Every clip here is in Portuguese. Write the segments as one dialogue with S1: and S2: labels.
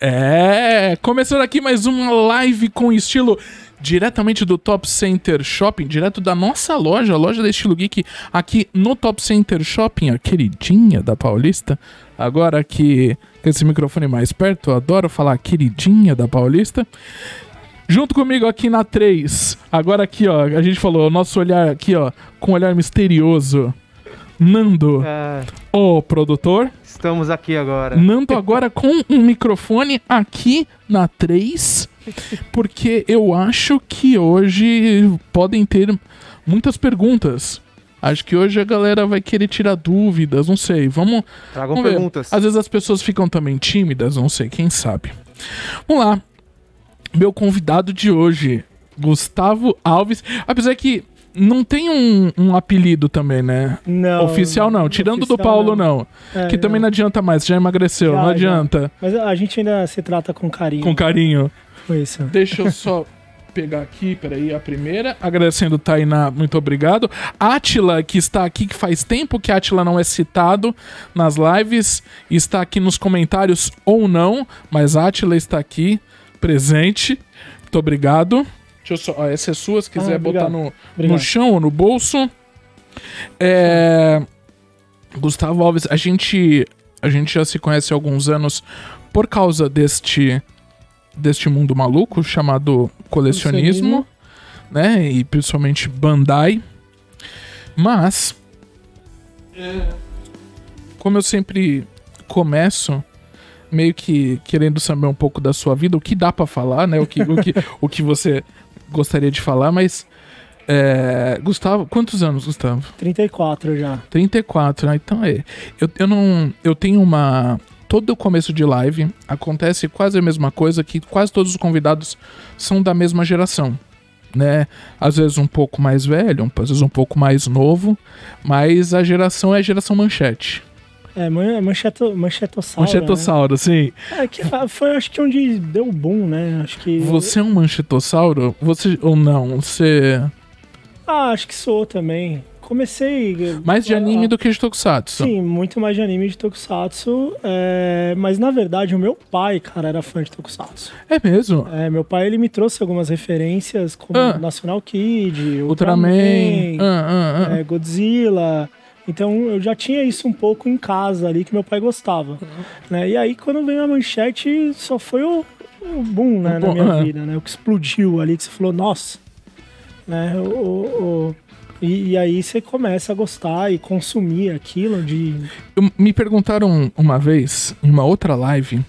S1: É, começando aqui mais uma live com estilo diretamente do Top Center Shopping, direto da nossa loja, a loja da Estilo Geek, aqui no Top Center Shopping, a queridinha da Paulista. Agora aqui com esse microfone mais perto, eu adoro falar queridinha da Paulista. Junto comigo aqui na 3, agora aqui ó, a gente falou, o nosso olhar aqui ó, com um olhar misterioso. Nando,
S2: É,
S1: o produtor.
S2: Estamos aqui agora.
S1: Nando agora com um microfone aqui na 3, porque eu acho que hoje podem ter muitas perguntas. Acho que hoje a galera vai querer tirar dúvidas, não sei. Vamos,
S2: Tragam
S1: vamos ver.
S2: perguntas.
S1: Às vezes as pessoas ficam também tímidas, não sei, quem sabe. Vamos lá. Meu convidado de hoje, Gustavo Alves. Apesar que não tem um, um apelido também, né?
S3: Não.
S1: Oficial não, tirando do
S3: oficial
S1: Paulo não.
S3: É,
S1: que também não adianta mais, já emagreceu,
S3: Já,
S1: não
S3: já.
S1: adianta.
S3: Mas a gente ainda se trata com carinho.
S1: Com carinho.
S3: com isso.
S1: Deixa eu só pegar aqui, peraí, a primeira. Agradecendo Tainá, muito obrigado. Atila, que está aqui, que faz tempo que Atila não é citado nas lives, está aqui nos comentários ou não, mas Atila está aqui, presente. Muito obrigado. Deixa eu só, ó, essa é sua, se quiser
S3: Ah,
S1: botar
S3: obrigado.
S1: no, no chão ou no bolso. É, Gustavo Alves, a gente, a gente já se conhece há alguns anos por causa deste, deste mundo maluco chamado colecionismo, né? E principalmente Bandai. Mas, como eu sempre começo meio que querendo saber um pouco da sua vida, o que dá pra falar, né? O que, o que, o que você gostaria de falar, mas. é, Gustavo, quantos anos, Gustavo?
S3: 34 já.
S1: 34, né? Então é. Eu, eu não. Eu tenho uma. Todo começo de live acontece quase a mesma coisa que quase todos os convidados são da mesma geração. Né? Às vezes um pouco mais velho, às vezes um pouco mais novo, mas a geração é a geração manchete.
S3: É, man- mancheto, manchetossauro.
S1: Manchetossauro, sim.
S3: Né? É que foi, acho que onde deu o boom, né? Acho que.
S1: Você é um manchetossauro? Você ou não? Você.
S3: Ah, acho que sou também. Comecei.
S1: Mais de
S3: ah,
S1: anime do que de tokusatsu.
S3: Sim, muito mais de anime de Tokusatsu. é, Mas na verdade, o meu pai, cara, era fã de Tokusatsu.
S1: É mesmo?
S3: É, meu pai, ele me trouxe algumas referências, como
S1: Ah.
S3: National Kid,
S1: Ultraman.
S3: Ultraman,
S1: ah.
S3: é, Godzilla. Então eu já tinha isso um pouco em casa ali que meu pai gostava. Né? E aí quando veio a manchete, só foi o, o boom né, na minha
S1: ah.
S3: vida, né? O que explodiu ali, que você falou, nossa. Né? O, o- e, e aí você começa a gostar e consumir aquilo de.
S1: Me perguntaram uma vez, em uma outra live,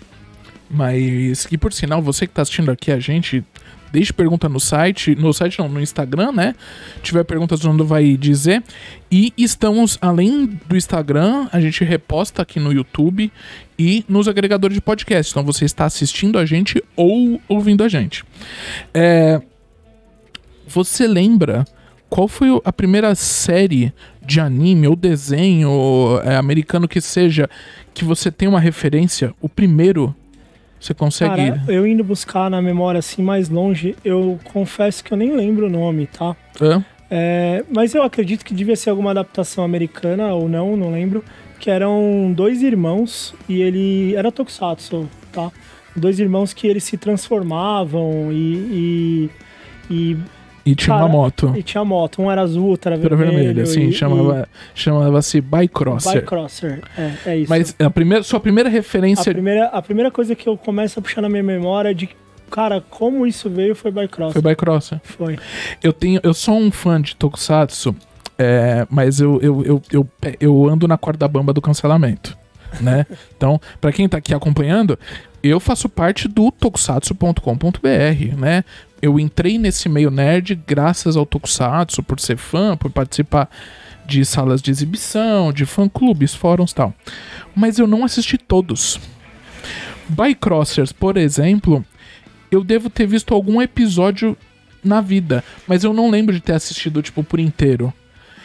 S1: mas que por sinal, você que tá assistindo aqui a gente, deixe pergunta no site, no site não, no Instagram, né? Tiver perguntas, o vai dizer. E estamos, além do Instagram, a gente reposta aqui no YouTube e nos agregadores de podcast. Então você está assistindo a gente ou ouvindo a gente. É, você lembra qual foi a primeira série de anime ou desenho é, americano que seja que você tem uma referência? O primeiro você consegue.
S3: Cara, eu indo buscar na memória assim mais longe, eu confesso que eu nem lembro o nome, tá?
S1: Hã?
S3: É, mas eu acredito que devia ser alguma adaptação americana ou não, não lembro. Que eram dois irmãos e ele. Era Tokusatsu, tá? Dois irmãos que eles se transformavam e. e, e,
S1: E tinha uma
S3: Cara,
S1: moto.
S3: e tinha moto. Um era azul, outro era
S1: Era
S3: vermelho.
S1: assim, chamava, chamava-se
S3: e
S1: Bycrosser.
S3: Bycrosser. É, é isso.
S1: Mas a primeira, sua primeira
S3: a,
S1: referência.
S3: primeira, a primeira coisa que eu começo a puxar na minha memória é de. Cara, como isso veio foi Bycrosser.
S1: Foi Bycrosser.
S3: Foi.
S1: Eu tenho, eu sou um fã de Tokusatsu, é, mas eu, eu, eu, eu, eu ando na corda bamba do cancelamento, né? Então, pra quem tá aqui acompanhando, eu faço parte do tokusatsu.com.br, né? Eu entrei nesse meio nerd graças ao Tokusatsu, por ser fã, por participar de salas de exibição, de fã-clubes, fóruns e tal. Mas eu não assisti todos. Bycrossers, por exemplo, eu devo ter visto algum episódio na vida, mas eu não lembro de ter assistido, tipo, por inteiro.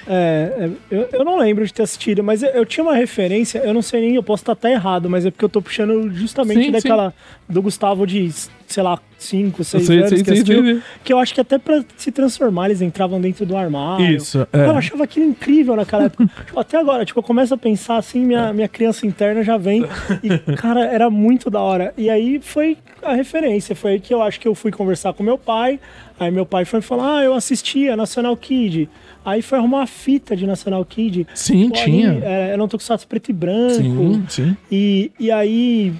S3: É, é, eu, eu não lembro de ter assistido, mas eu, eu tinha uma referência, eu não sei nem, eu posso estar até errado, mas é porque eu tô puxando justamente
S1: Sim,
S3: daquela do Gustavo de sei lá, 5, 6
S1: Sei,
S3: anos
S1: sei,
S3: que
S1: sei,
S3: assistiu,
S1: sei.
S3: que eu acho que até pra se transformar eles entravam dentro do armário.
S1: Isso, é.
S3: Eu achava aquilo incrível naquela época. Tipo, até agora, tipo, eu começo a pensar assim, minha, minha criança interna já vem. E, cara, era muito da hora. E aí foi a referência. Foi aí que eu acho que eu fui conversar com meu pai. Aí meu pai foi falar: Ah, eu assistia National Kid. Aí foi arrumar uma fita de National Kid.
S1: Sim,
S3: Pô,
S1: tinha.
S3: ali, é, Era um tokusatsu preto e branco.
S1: Sim, sim.
S3: E, e aí,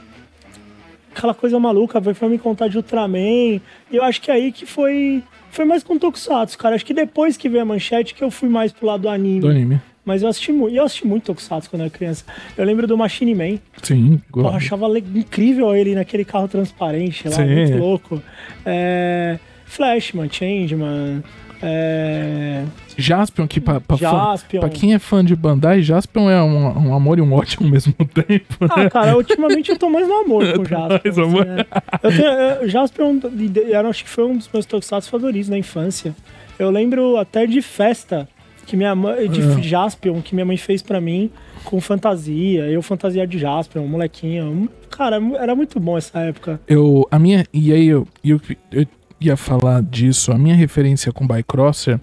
S3: aquela coisa maluca, foi me contar de Ultraman. E eu acho que aí que foi. Foi mais com Tokusatsu, cara. Acho que depois que veio a manchete que eu fui mais pro lado do anime.
S1: Do anime.
S3: Mas eu assisti muito. Eu assisti muito Tokusatsu quando eu era criança. Eu lembro do Machine Man.
S1: Sim,
S3: Pô, eu
S1: igual.
S3: achava incrível ele naquele carro transparente lá,
S1: Sim.
S3: muito louco. É, Flashman, Changeman. É,
S1: Jaspion, que pra, pra, fã-
S3: Jaspion.
S1: pra quem é fã de Bandai, Jaspion é um, um amor e um ódio ao mesmo tempo.
S3: Ah, cara, ultimamente eu tô mais no amor com o Jaspion.
S1: Mais amor.
S3: assim, né? Eu tenho, eu- Jaspion, eu acho que foi um dos meus tokusatsu favoritos na infância. Eu lembro até de festa que minha mãe, de
S1: Ah.
S3: Jaspion, que minha mãe fez pra mim com fantasia. Eu fantasia de Jaspion, molequinho. Cara, era muito bom essa época.
S1: Eu, a minha, e aí eu, eu, eu ia falar disso, a minha referência com Bycrosser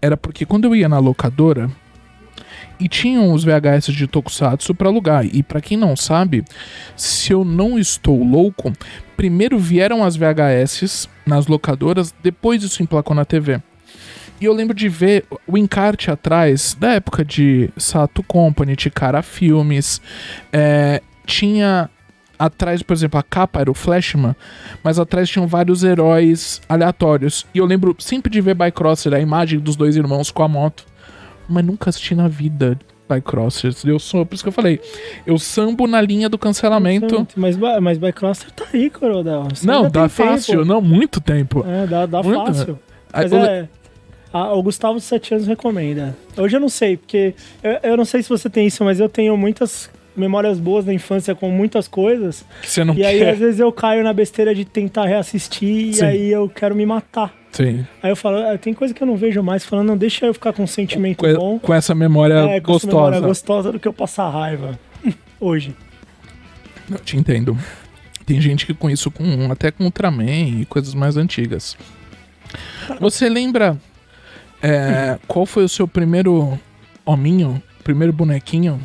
S1: era porque quando eu ia na locadora e tinham os VHS de Tokusatsu pra alugar. E pra quem não sabe, se eu não estou louco, primeiro vieram as VHS nas locadoras, depois isso emplacou na TV. E eu lembro de ver o encarte atrás, da época de Sato Company, Tikara Filmes, é, tinha atrás, por exemplo, a capa era o Flashman, mas atrás tinham vários heróis aleatórios. E eu lembro sempre de ver Bycrosser, a imagem dos dois irmãos com a moto, mas nunca assisti na vida Bycrossers. Eu sou, por isso que eu falei, eu sambo na linha do cancelamento.
S3: Mas, mas Bycroster tá aí, Corodel.
S1: Não, dá
S3: tem tempo.
S1: fácil, não, muito tempo.
S3: É, dá, dá
S1: Muito,
S3: fácil. Mas
S1: eu
S3: é. a- o Gustavo de 7 anos recomenda. Hoje eu não sei, porque eu, eu não sei se você tem isso, mas eu tenho muitas memórias boas da infância com muitas coisas.
S1: que você não
S3: E aí,
S1: quer.
S3: às vezes, eu caio na besteira de tentar reassistir
S1: Sim.
S3: e aí eu quero me matar.
S1: Sim.
S3: Aí eu falo, ah, tem coisa que eu não vejo mais, falando, não, deixa eu ficar com um sentimento
S1: Com,
S3: bom.
S1: com essa memória
S3: É, com essa memória
S1: gostosa.
S3: gostosa do que eu passar raiva. Hoje.
S1: Eu te entendo. Tem gente que com isso com até com Ultraman e coisas mais antigas. Você lembra é, qual foi o seu primeiro hominho, primeiro bonequinho?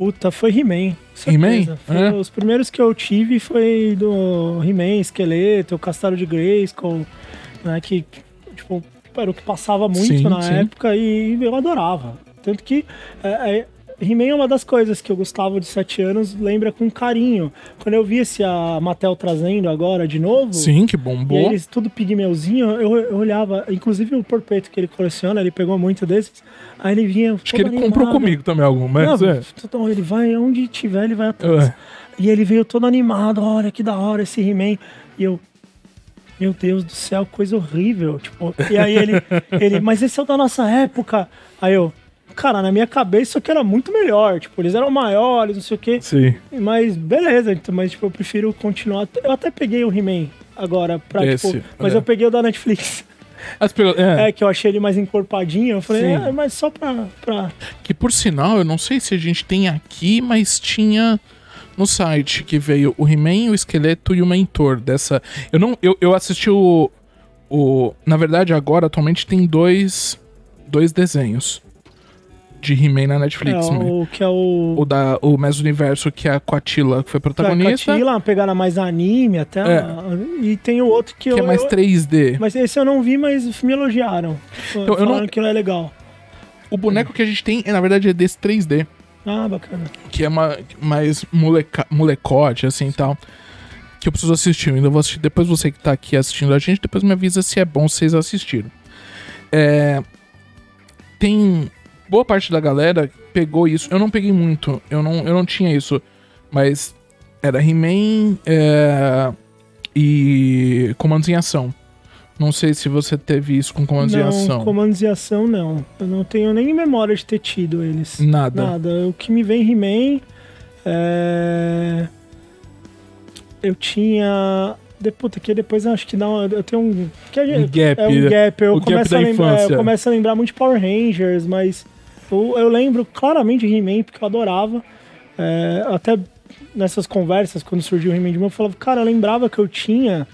S3: Puta, foi He-Man.
S1: He-Man? É?
S3: Os primeiros que eu tive foi do He-Man, Esqueleto, o Castelo de Grayskull, né, que tipo, era o que passava muito
S1: Sim,
S3: na
S1: sim.
S3: época e eu adorava. Tanto que é, é, He-Man é uma das coisas que o Gustavo de 7 anos lembra com carinho. Quando eu vi esse a Mattel trazendo agora de novo,
S1: Sim, que
S3: e
S1: bombou.
S3: eles tudo pigmeuzinho, eu, eu olhava, inclusive o porpeito que ele coleciona, ele pegou muito desses, aí ele vinha
S1: Acho que ele comprou comigo também algum, mas
S3: não,
S1: é.
S3: então, ele vai onde tiver, ele vai atrás.
S1: É.
S3: E ele veio todo animado, olha que da hora esse He-Man. E eu, meu Deus do céu, coisa horrível. Tipo, e aí ele, ele, mas esse é o da nossa época. Aí eu, cara, na minha cabeça isso aqui era muito melhor. Tipo, eles eram maiores, não sei o quê.
S1: Sim.
S3: Mas beleza, então, mas tipo, eu prefiro continuar. Eu até peguei o He-Man agora pra,
S1: Esse,
S3: tipo, mas
S1: é.
S3: eu peguei o da Netflix.
S1: As pelo- é,
S3: É, que eu achei ele mais encorpadinho. Eu falei, é, mas só pra, pra
S1: Que por sinal, eu não sei se a gente tem aqui, mas tinha no site que veio o He-Man, o Esqueleto e o Mentor dessa. Eu não, eu, eu assisti o, o, na verdade agora atualmente tem dois, dois desenhos de He-Man na Netflix,
S3: é,
S1: né?
S3: o que é o.
S1: O da o Universo que é a Coatila, que foi protagonista,
S3: Catila, uma pegada mais anime até.
S1: É.
S3: E tem o outro que,
S1: que
S3: eu.
S1: é mais
S3: eu-
S1: 3D.
S3: mas esse eu não vi, mas me elogiaram.
S1: eu não-
S3: Falaram que é legal.
S1: O boneco que a gente tem, é, na verdade, é desse 3D.
S3: Ah, bacana.
S1: que é uma, mais moleca, molecote, assim e tal. Que eu preciso assistir. Ainda vou assistir. Depois você que tá aqui assistindo a gente, depois me avisa se é bom vocês assistiram. É, tem. Boa parte da galera pegou isso. Eu não peguei muito. Eu não, eu não tinha isso. Mas era He-Man é, e Comandos em Ação. Não sei se você teve isso com Comandos em
S3: não,
S1: Ação.
S3: comandos e ação não. Eu não tenho nem memória de ter tido eles.
S1: Nada.
S3: Nada. O que me vem He-Man. É... Eu tinha. De, puta, que depois eu acho que dá uma, Eu tenho um. Que
S1: Um gap.
S3: É um gap. Eu
S1: o gap
S3: começo,
S1: da
S3: a lembrar,
S1: infância.
S3: eu começo a lembrar muito de Power Rangers, mas eu, eu lembro claramente de He-Man, porque eu adorava. É, até nessas conversas, quando surgiu o He-Man de mão, eu falava, cara, eu lembrava que eu tinha.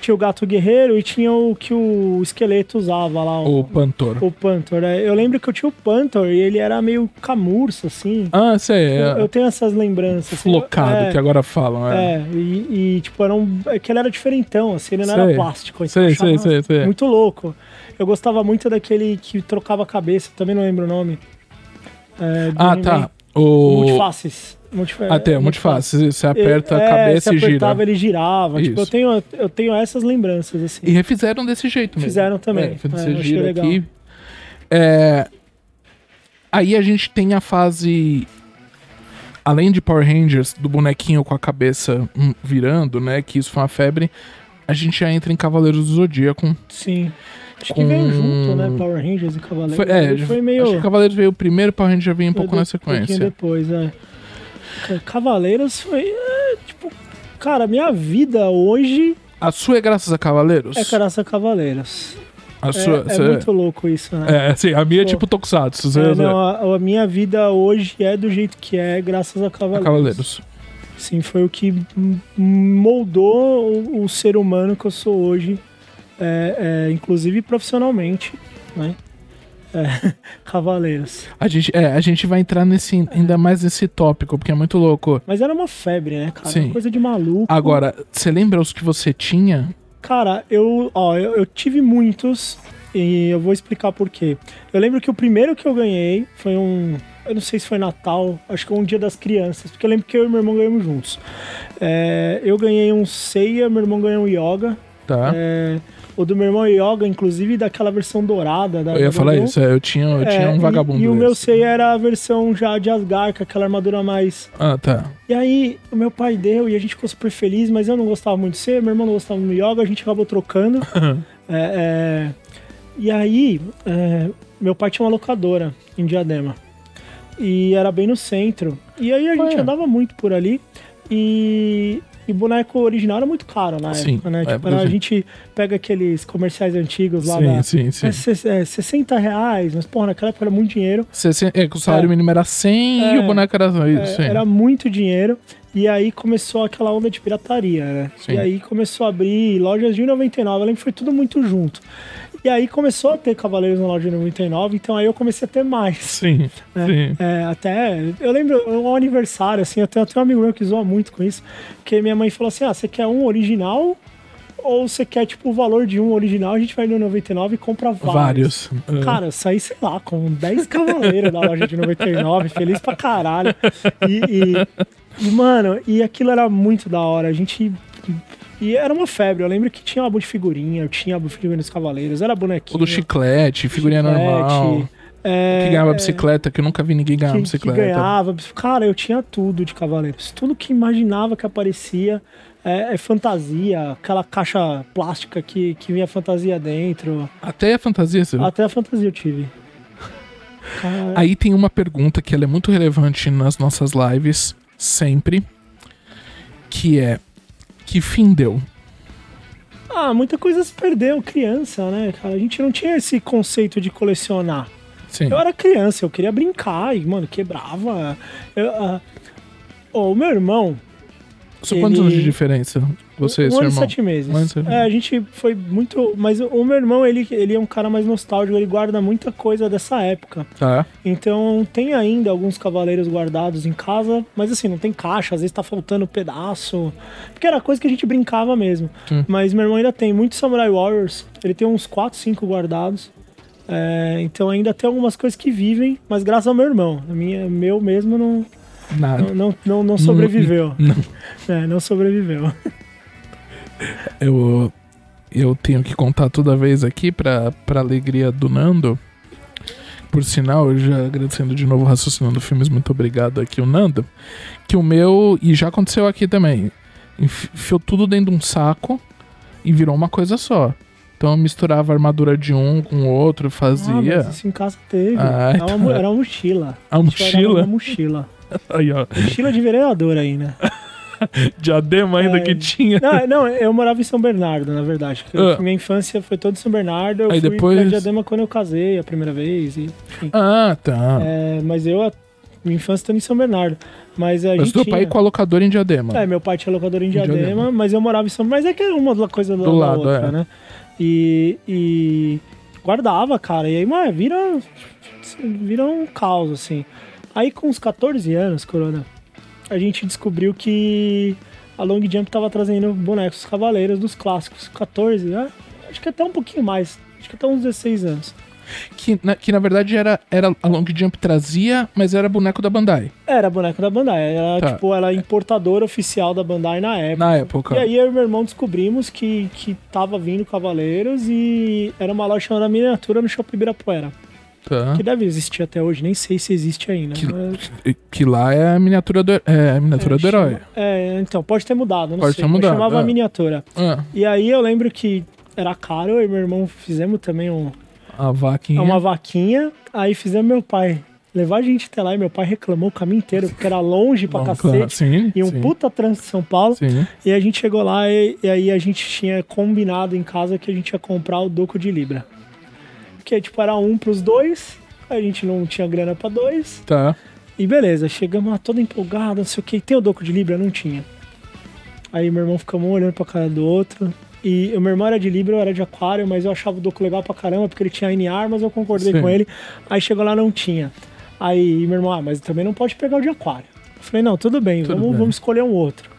S3: Tinha o gato guerreiro e tinha o que o esqueleto usava lá.
S1: O Pantor.
S3: O Pantor, né? Eu lembro que eu tinha o Pantor e ele era meio camurso, assim.
S1: Ah, sei.
S3: Eu,
S1: É,
S3: eu tenho essas lembranças. assim.
S1: flocado,
S3: é,
S1: que agora falam. É.
S3: É, e, e, tipo, era um. É que ele era diferentão, assim, ele não era
S1: Sei.
S3: plástico. então
S1: Sei,
S3: eu
S1: sei, sei, sei.
S3: Muito louco. Eu gostava muito daquele que trocava a cabeça, também não lembro o nome. É,
S1: Ah, tá.
S3: O. Multifaces. Multif...
S1: Até, muito fácil. Você aperta
S3: É,
S1: a cabeça e gira.
S3: ele girava. Tipo, eu tenho, eu tenho essas lembranças, assim.
S1: E refizeram desse jeito mesmo.
S3: Fizeram também.
S1: É,
S3: É,
S1: você gira aqui. É, Aí a gente tem a fase. Além de Power Rangers, do bonequinho com a cabeça hum, virando, né? Que isso foi uma febre. A gente já entra em Cavaleiros do Zodíaco.
S3: Sim. Acho
S1: Com-
S3: que veio junto, né? Power Rangers e Cavaleiros.
S1: Foi, é,
S3: foi meio.
S1: acho que Cavaleiros veio primeiro, Power Rangers veio um pouco
S3: de-
S1: na sequência.
S3: depois, é. Ca- Cavaleiros foi. é, tipo. Cara, minha vida hoje
S1: A sua é graças a Cavaleiros?
S3: é graças a Cavaleiros.
S1: A
S3: É,
S1: sua.
S3: é
S1: cê-
S3: muito louco isso, né?
S1: É, sim, a minha é
S3: Pô.
S1: tipo Tokusatsu.
S3: É, não, a, a minha vida hoje é do jeito que é, graças a
S1: a
S3: Cavaleiros.
S1: Cavaleiros.
S3: Sim, foi o que moldou o, o ser humano que eu sou hoje, é, é, inclusive profissionalmente, né? É, Cavaleiros.
S1: A gente, é, a gente vai entrar nesse, ainda mais nesse tópico, porque é muito louco.
S3: Mas era uma febre, né, cara?
S1: Sim.
S3: Uma coisa de maluco.
S1: Agora, você lembra os que você tinha?
S3: Cara, eu, ó, eu, eu tive muitos e eu vou explicar por quê. Eu lembro que o primeiro que eu ganhei foi um. Eu não sei se foi Natal, acho que foi um dia das crianças, porque eu lembro que eu e meu irmão ganhamos juntos. É, eu ganhei um Seiya, meu irmão ganhou um Yoga.
S1: Tá?
S3: É, o do meu irmão Yoga, inclusive daquela versão dourada da
S1: eu ia falar isso, é, eu tinha, eu
S3: É,
S1: tinha um
S3: e-
S1: vagabundo.
S3: E, o meu. Seiya era a versão já de Asgard, com aquela armadura mais.
S1: Ah, tá.
S3: E aí, o meu pai deu e a gente ficou super feliz, mas eu não gostava muito de ser, meu irmão não gostava do yoga, a gente acabou trocando. É, é, e aí, é, meu pai tinha uma locadora em Diadema. E era bem no centro. E aí a gente andava muito por ali. E, e boneco original era muito caro na
S1: Sim,
S3: época, né?
S1: é,
S3: Tipo, a
S1: exemplo.
S3: gente pega aqueles comerciais antigos lá
S1: Sim,
S3: da.
S1: sim, sim.
S3: É, é, 60 reais, mas porra, naquela época era muito dinheiro.
S1: Você, é, que o salário
S3: É.
S1: mínimo era 100 e
S3: É.
S1: o boneco era
S3: É, era muito dinheiro. E aí começou aquela onda de pirataria, né?
S1: Sim.
S3: E aí começou a abrir lojas de 99. Eu lembro que foi tudo muito junto. E aí começou a ter Cavaleiros na loja de 99, então aí eu comecei a ter mais.
S1: Sim,
S3: né?
S1: sim.
S3: É, até, eu lembro, um aniversário, assim, eu tenho até um amigo meu que zoa muito com isso, que minha mãe falou assim, ah, você quer um original ou você quer, tipo, o valor de um original, a gente vai no 99 e compra vários.
S1: Vários. É.
S3: Cara, eu saí, sei lá, com 10 cavaleiros da loja de 99, feliz pra caralho. E, e, e, mano, e aquilo era muito da hora. A gente. E era uma febre. Eu lembro que tinha álbum de figurinha, eu tinha álbum de figurinha dos cavaleiros, era bonequinho.
S1: o do chiclete, figurinha
S3: chiclete,
S1: normal.
S3: é,
S1: que ganhava
S3: é,
S1: bicicleta, que eu nunca vi ninguém ganhar
S3: que, que
S1: bicicleta.
S3: ganhava. Cara, eu tinha tudo de Cavaleiros. Tudo que imaginava que aparecia. É, é fantasia, aquela caixa plástica que, que vinha fantasia dentro.
S1: Até a fantasia, você viu?
S3: Até a fantasia eu tive. Cara,
S1: Aí tem uma pergunta que ela é muito relevante nas nossas lives, sempre, que é que fim deu?
S3: Ah, muita coisa se perdeu, criança, né, cara? A gente não tinha esse conceito de colecionar.
S1: Sim.
S3: Eu era criança, eu queria brincar e, mano, quebrava. Eu, ah, ó, o meu irmão,
S1: São quantos
S3: ele-
S1: anos de diferença? Você e
S3: um
S1: seu
S3: ano e
S1: irmão?
S3: sete meses.
S1: Um ano e sete
S3: É, a gente foi muito. Mas o meu irmão, ele, ele é um cara mais nostálgico, ele guarda muita coisa dessa época.
S1: Tá.
S3: Então tem ainda alguns cavaleiros guardados em casa, mas assim, não tem caixa, às vezes tá faltando pedaço. Porque era coisa que a gente brincava mesmo.
S1: Sim.
S3: Mas meu irmão ainda tem muito Samurai Warriors, ele tem uns 4, 5 guardados. É, então ainda tem algumas coisas que vivem, mas graças ao meu irmão. A minha, meu mesmo não,
S1: Nada.
S3: não, não, não, não sobreviveu.
S1: Não.
S3: É, não sobreviveu.
S1: Eu, eu tenho que contar toda vez aqui pra, pra alegria do Nando. Por sinal, eu já agradecendo de novo o raciocinando filmes, muito obrigado aqui o Nando. Que o meu, e já aconteceu aqui também, enfi- enfiou tudo dentro de um saco e virou uma coisa só. Então eu misturava a armadura de um com o outro,
S3: Ah,
S1: fazia.
S3: mas isso em casa teve.
S1: Ah,
S3: era, uma,
S1: então é.
S3: era uma mochila.
S1: A
S3: A
S1: mochila?
S3: Uma mochila.
S1: Aí, ó.
S3: Mochila de vereador aí, né?
S1: Diadema ainda
S3: É.
S1: que tinha.
S3: Não, não, eu morava em São Bernardo, na verdade.
S1: Ah.
S3: Minha infância foi toda em São Bernardo. Eu
S1: Aí
S3: fui
S1: depois-
S3: pra Diadema quando eu casei a primeira vez. E, enfim.
S1: Ah, tá.
S3: É, mas eu, minha infância toda em São Bernardo. Mas a
S1: Mas
S3: gente
S1: teu
S3: tinha...
S1: pai com a locadora em Diadema.
S3: É, meu pai tinha locadora em
S1: Em
S3: Diadema,
S1: Diadema.
S3: mas eu morava em São Mas é que era uma coisa do,
S1: lado,
S3: outra,
S1: é.
S3: né? E, e guardava, cara. E aí, mano, vira, vira um caos, assim. Aí com uns 14 anos, Corona, a gente descobriu que a Long Jump tava trazendo bonecos cavaleiros dos clássicos. 14, né? Acho que até um pouquinho mais. Acho que até uns 16 anos.
S1: Que, na, que na verdade era, era a Long Jump trazia, mas era boneco da Bandai.
S3: Era boneco da Bandai. Era,
S1: Tá.
S3: tipo, ela importadora oficial da Bandai na época.
S1: Na época.
S3: E aí eu e meu irmão descobrimos que, que tava vindo Cavaleiros e era uma loja chamada Miniatura no Shopping Ibirapuera.
S1: Tá.
S3: Que deve existir até hoje, nem sei se existe ainda.
S1: Que,
S3: mas-
S1: que- lá é a miniatura do, é, a miniatura do herói.
S3: É, então, pode ter mudado, não
S1: Pode
S3: sei.
S1: ter mudado,
S3: chamava
S1: é.
S3: Miniatura.
S1: Ah,
S3: E aí eu lembro que era caro, eu e meu irmão fizemos também um,
S1: a vaquinha.
S3: uma vaquinha, aí fizemos meu pai levar a gente até lá e meu pai reclamou o caminho inteiro, porque era longe pra
S1: Bom,
S3: cacete.
S1: claro, Sim,
S3: E um
S1: sim,
S3: puta trânsito de São Paulo.
S1: Sim.
S3: E a gente chegou lá e, e aí a gente tinha combinado em casa que a gente ia comprar o Doco de Libra. Que tipo, era um pros dois, a gente não tinha grana pra dois.
S1: Tá.
S3: E beleza, chegamos lá todo empolgado, não sei o que. Tem o Doco de Libra? Não tinha. Aí meu irmão ficamos um olhando pra cara do outro. E o meu irmão era de Libra, eu era de Aquário, mas eu achava o Doco legal pra caramba, porque ele tinha NR, mas eu concordei
S1: Sim.
S3: com ele. Aí chegou lá, não tinha. Aí meu irmão, ah, mas também não pode pegar o de Aquário. Eu falei, não, tudo bem,
S1: Tudo
S3: vamos,
S1: bem.
S3: vamos escolher um outro.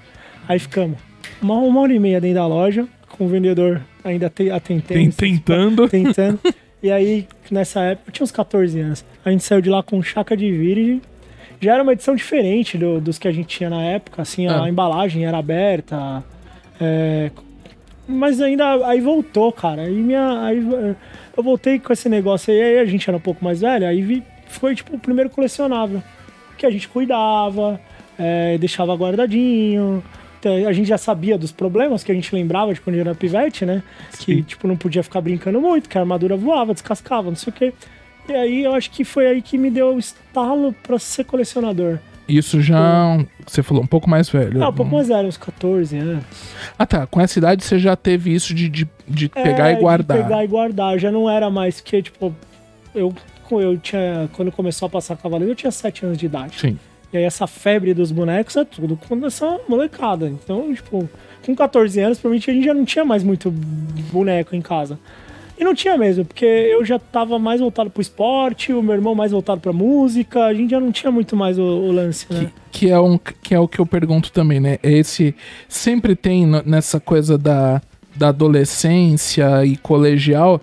S3: Aí ficamos uma, uma hora e meia dentro da loja, com o vendedor ainda te, atentando.
S1: Tem, tentando.
S3: Tentando. E aí, nessa época, eu tinha uns 14 anos. A gente saiu de lá com chaca de virgem. Já era uma edição diferente do- dos que a gente tinha na época. Assim, a
S1: Ah.
S3: embalagem era aberta. é, mas ainda aí voltou, cara. Aí minha. Aí, eu voltei com esse negócio aí, aí a gente era um pouco mais velho, aí vi, foi tipo o primeiro colecionável. Que a gente cuidava, eh, deixava guardadinho. Então, A gente já sabia dos problemas que a gente lembrava de quando era pivete, né? Que
S1: Sim.
S3: tipo, não podia ficar brincando muito, que a armadura voava, descascava, não sei o quê. E aí eu acho que foi aí que me deu o estalo pra ser colecionador.
S1: Isso já. Você falou um pouco mais velho.
S3: Ah, um pouco mais velho, uns 14 anos.
S1: Ah, tá. Com essa idade você já teve isso de, de, de pegar
S3: É,
S1: e guardar.
S3: De pegar e guardar. Já não era mais que, tipo, eu, eu tinha. Quando começou a passar Cavaleiro, eu tinha 7 anos de idade.
S1: Sim.
S3: E aí essa febre dos bonecos é tudo com essa molecada. Então, tipo, com 14 anos, provavelmente a gente já não tinha mais muito boneco em casa. E não tinha mesmo, porque eu já tava mais voltado pro esporte, o meu irmão mais voltado pra música, a gente já não tinha muito mais o, o lance, né?
S1: Que, que é um, que é o que eu pergunto também, né? É Esse sempre tem nessa coisa da, da adolescência e colegial,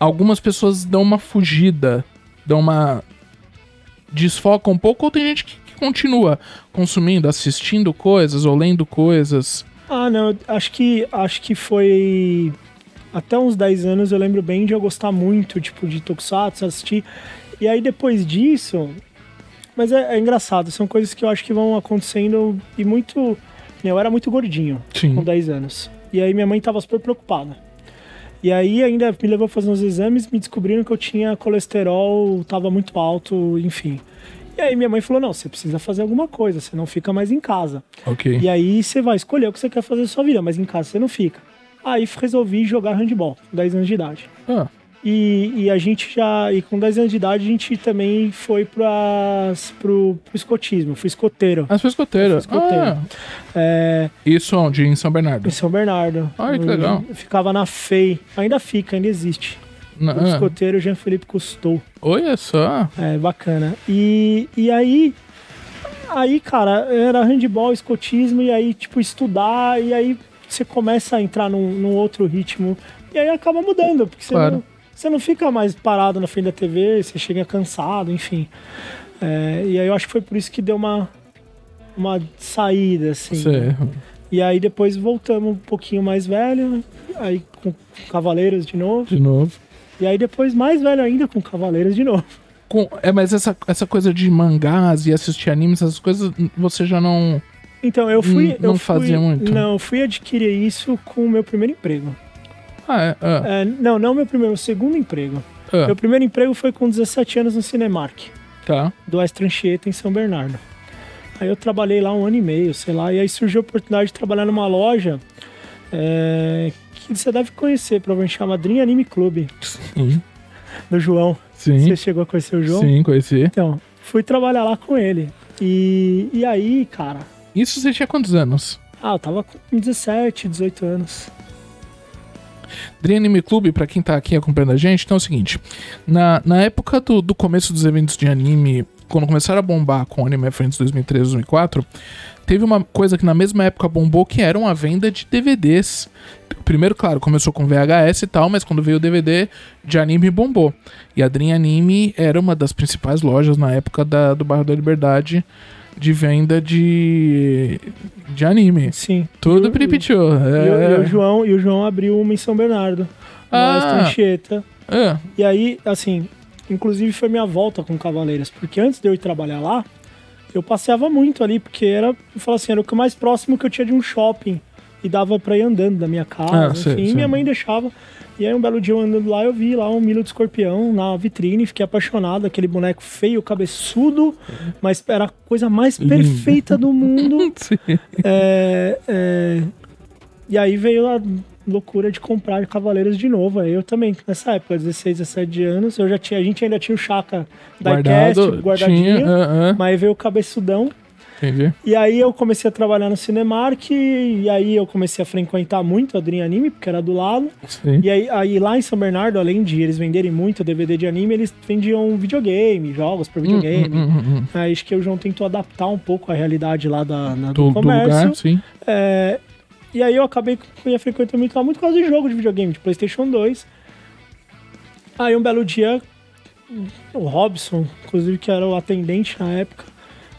S1: algumas pessoas dão uma fugida, dão uma desfoca um pouco, ou tem gente que, que continua consumindo, assistindo coisas ou lendo coisas.
S3: Ah, não, acho que acho que foi até uns 10 anos eu lembro bem de eu gostar muito, tipo, de Tokusatsu, assistir. E aí depois disso, mas é, é engraçado, são coisas que eu acho que vão acontecendo e muito, eu era muito gordinho
S1: Sim.
S3: com 10 anos. E aí minha mãe tava super preocupada. E aí ainda me levou a fazer uns exames, me descobriram que eu tinha colesterol, tava muito alto, enfim. E aí minha mãe falou: "Não, você precisa fazer alguma coisa, você não fica mais em casa".
S1: Ok.
S3: E aí você vai escolher o que você quer fazer da sua vida, mas em casa você não fica. Aí resolvi jogar handball, com 10 anos de idade.
S1: Ah,
S3: E, e a gente já. E com 10 anos de idade a gente também foi para pro, pro escotismo, fui escoteiro.
S1: as escoteira.
S3: Eu fui escoteiro.
S1: Ah,
S3: É,
S1: isso onde? Em São Bernardo.
S3: em São Bernardo.
S1: Ai, que legal.
S3: ficava na FEI. Ainda fica, ainda existe.
S1: Na-
S3: O
S1: ah,
S3: escoteiro Jean-Philippe Cousteau.
S1: olha só.
S3: É, bacana. E, e aí, aí, cara, era handball, escotismo, e aí, tipo, estudar, e aí você começa a entrar num, num outro ritmo, e aí acaba mudando, porque você,
S1: Claro.
S3: Você não fica mais parado na frente da TV, você chega cansado, enfim. É, e aí eu acho que foi por isso que deu uma, uma saída, assim.
S1: Você-
S3: E aí depois voltamos um pouquinho mais velho, aí com Cavaleiros de novo,
S1: De novo.
S3: e aí depois mais velho ainda com Cavaleiros de novo.
S1: Com- é, mas essa, essa coisa de mangás e assistir animes, essas coisas, você já não.
S3: Então, eu fui.
S1: Hum, não
S3: eu
S1: fazia
S3: fui,
S1: muito?
S3: Não, eu fui adquirir isso com o meu primeiro emprego.
S1: Ah, é. Ah,
S3: É, não, não meu primeiro, meu segundo emprego.
S1: ah,
S3: Meu primeiro emprego foi com 17 anos no Cinemark,
S1: tá.
S3: do West Anchieta, em São Bernardo. Aí eu trabalhei lá um ano e meio, sei lá, e aí surgiu a oportunidade de trabalhar numa loja é, que você deve conhecer, provavelmente chama Dream Anime Club,
S1: Sim.
S3: do João.
S1: Sim.
S3: Você chegou a conhecer o João?
S1: Sim, conheci.
S3: Então, fui trabalhar lá com ele. E, e aí, cara.
S1: Isso você tinha quantos anos?
S3: Ah, eu tava com 17, 18 anos.
S1: Dream Anime Club, pra quem tá aqui acompanhando a gente, então é o seguinte: na, na época do, do começo dos eventos de anime, quando começaram a bombar com Anime Friends 2003, 2004, teve uma coisa que na mesma época bombou, que era uma venda de DVDs. Primeiro, claro, começou com VHS e tal, mas quando veio o DVD de anime bombou. E a Dream Anime era uma das principais lojas na época da, do bairro da Liberdade de venda de, de anime.
S3: Sim.
S1: Tudo
S3: E
S1: Pripichu.
S3: E, o-
S1: É,
S3: e o João, e o João abriu uma em São Bernardo.
S1: Ah.
S3: Na Estrancheta.
S1: é.
S3: E aí, assim, inclusive foi minha volta com Cavaleiras, porque antes de eu ir trabalhar lá, eu passeava muito ali, porque era, eu falo assim, era o que mais próximo que eu tinha de um shopping. E dava pra ir andando da minha casa,
S1: Ah,
S3: enfim,
S1: sei.
S3: minha mãe deixava. E aí um belo dia eu andando lá, eu vi lá um Milo de Escorpião na vitrine, fiquei apaixonado, aquele boneco feio, cabeçudo, mas era a coisa mais perfeita do mundo.
S1: Sim.
S3: É, é, E aí veio a loucura de comprar Cavaleiros de novo. Eu também, nessa época, 16, 17 anos, eu já tinha, a gente ainda tinha o Chaka Diecast
S1: Guardado,
S3: guardadinho,
S1: tinha, ah, ah,
S3: mas veio o cabeçudão.
S1: Entendi.
S3: E aí eu comecei a trabalhar no Cinemark, e aí eu comecei a frequentar muito a Dream Anime, porque era do lado.
S1: Sim.
S3: E aí, aí lá em São Bernardo, além de eles venderem muito DVD de anime, eles vendiam videogame, jogos para videogame.
S1: Hum, hum, hum, hum.
S3: Aí acho que o João tentou adaptar um pouco a realidade lá da, na-
S1: Do,
S3: do,
S1: do
S3: comércio.
S1: lugar, sim.
S3: É, e aí eu acabei ia frequentando muito lá, muito por causa de jogo de videogame, de Playstation 2. Aí um belo dia, o Robson, inclusive que era o atendente na época,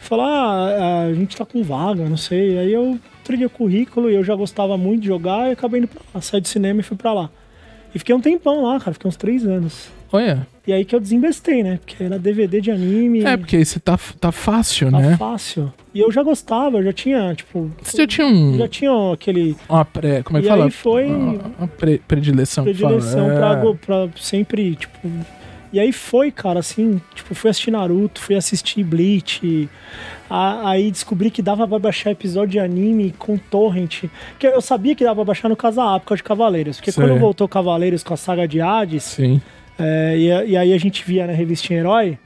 S3: falou, ah, a gente tá com vaga, não sei. Aí eu entreguei o currículo e eu já gostava muito de jogar e acabei indo pra lá. Saí do cinema e fui pra lá. E fiquei um tempão lá, cara, fiquei uns três anos.
S1: Olha.
S3: E aí que eu desinvestei, né? Porque era DVD de anime,
S1: É, porque você tá, tá fácil,
S3: tá
S1: né?
S3: fácil. E eu já gostava, eu já tinha, tipo...
S1: Você já tinha um,
S3: Já tinha aquele
S1: uma pré. Como é que
S3: E
S1: fala?
S3: aí foi-
S1: Uma, uma pre- predileção.
S3: predileção
S1: É.
S3: pra, go- pra sempre, tipo. E aí foi, cara, assim, tipo, fui assistir Naruto, fui assistir Bleach. a- aí descobri que dava pra baixar episódio de anime com torrent. Que eu sabia que dava pra baixar no Casa A, por causa de Cavaleiros. Porque
S1: Sei.
S3: quando voltou Cavaleiros com a saga de Hades,
S1: Sim.
S3: é, e, e aí a gente via na revistinha Herói,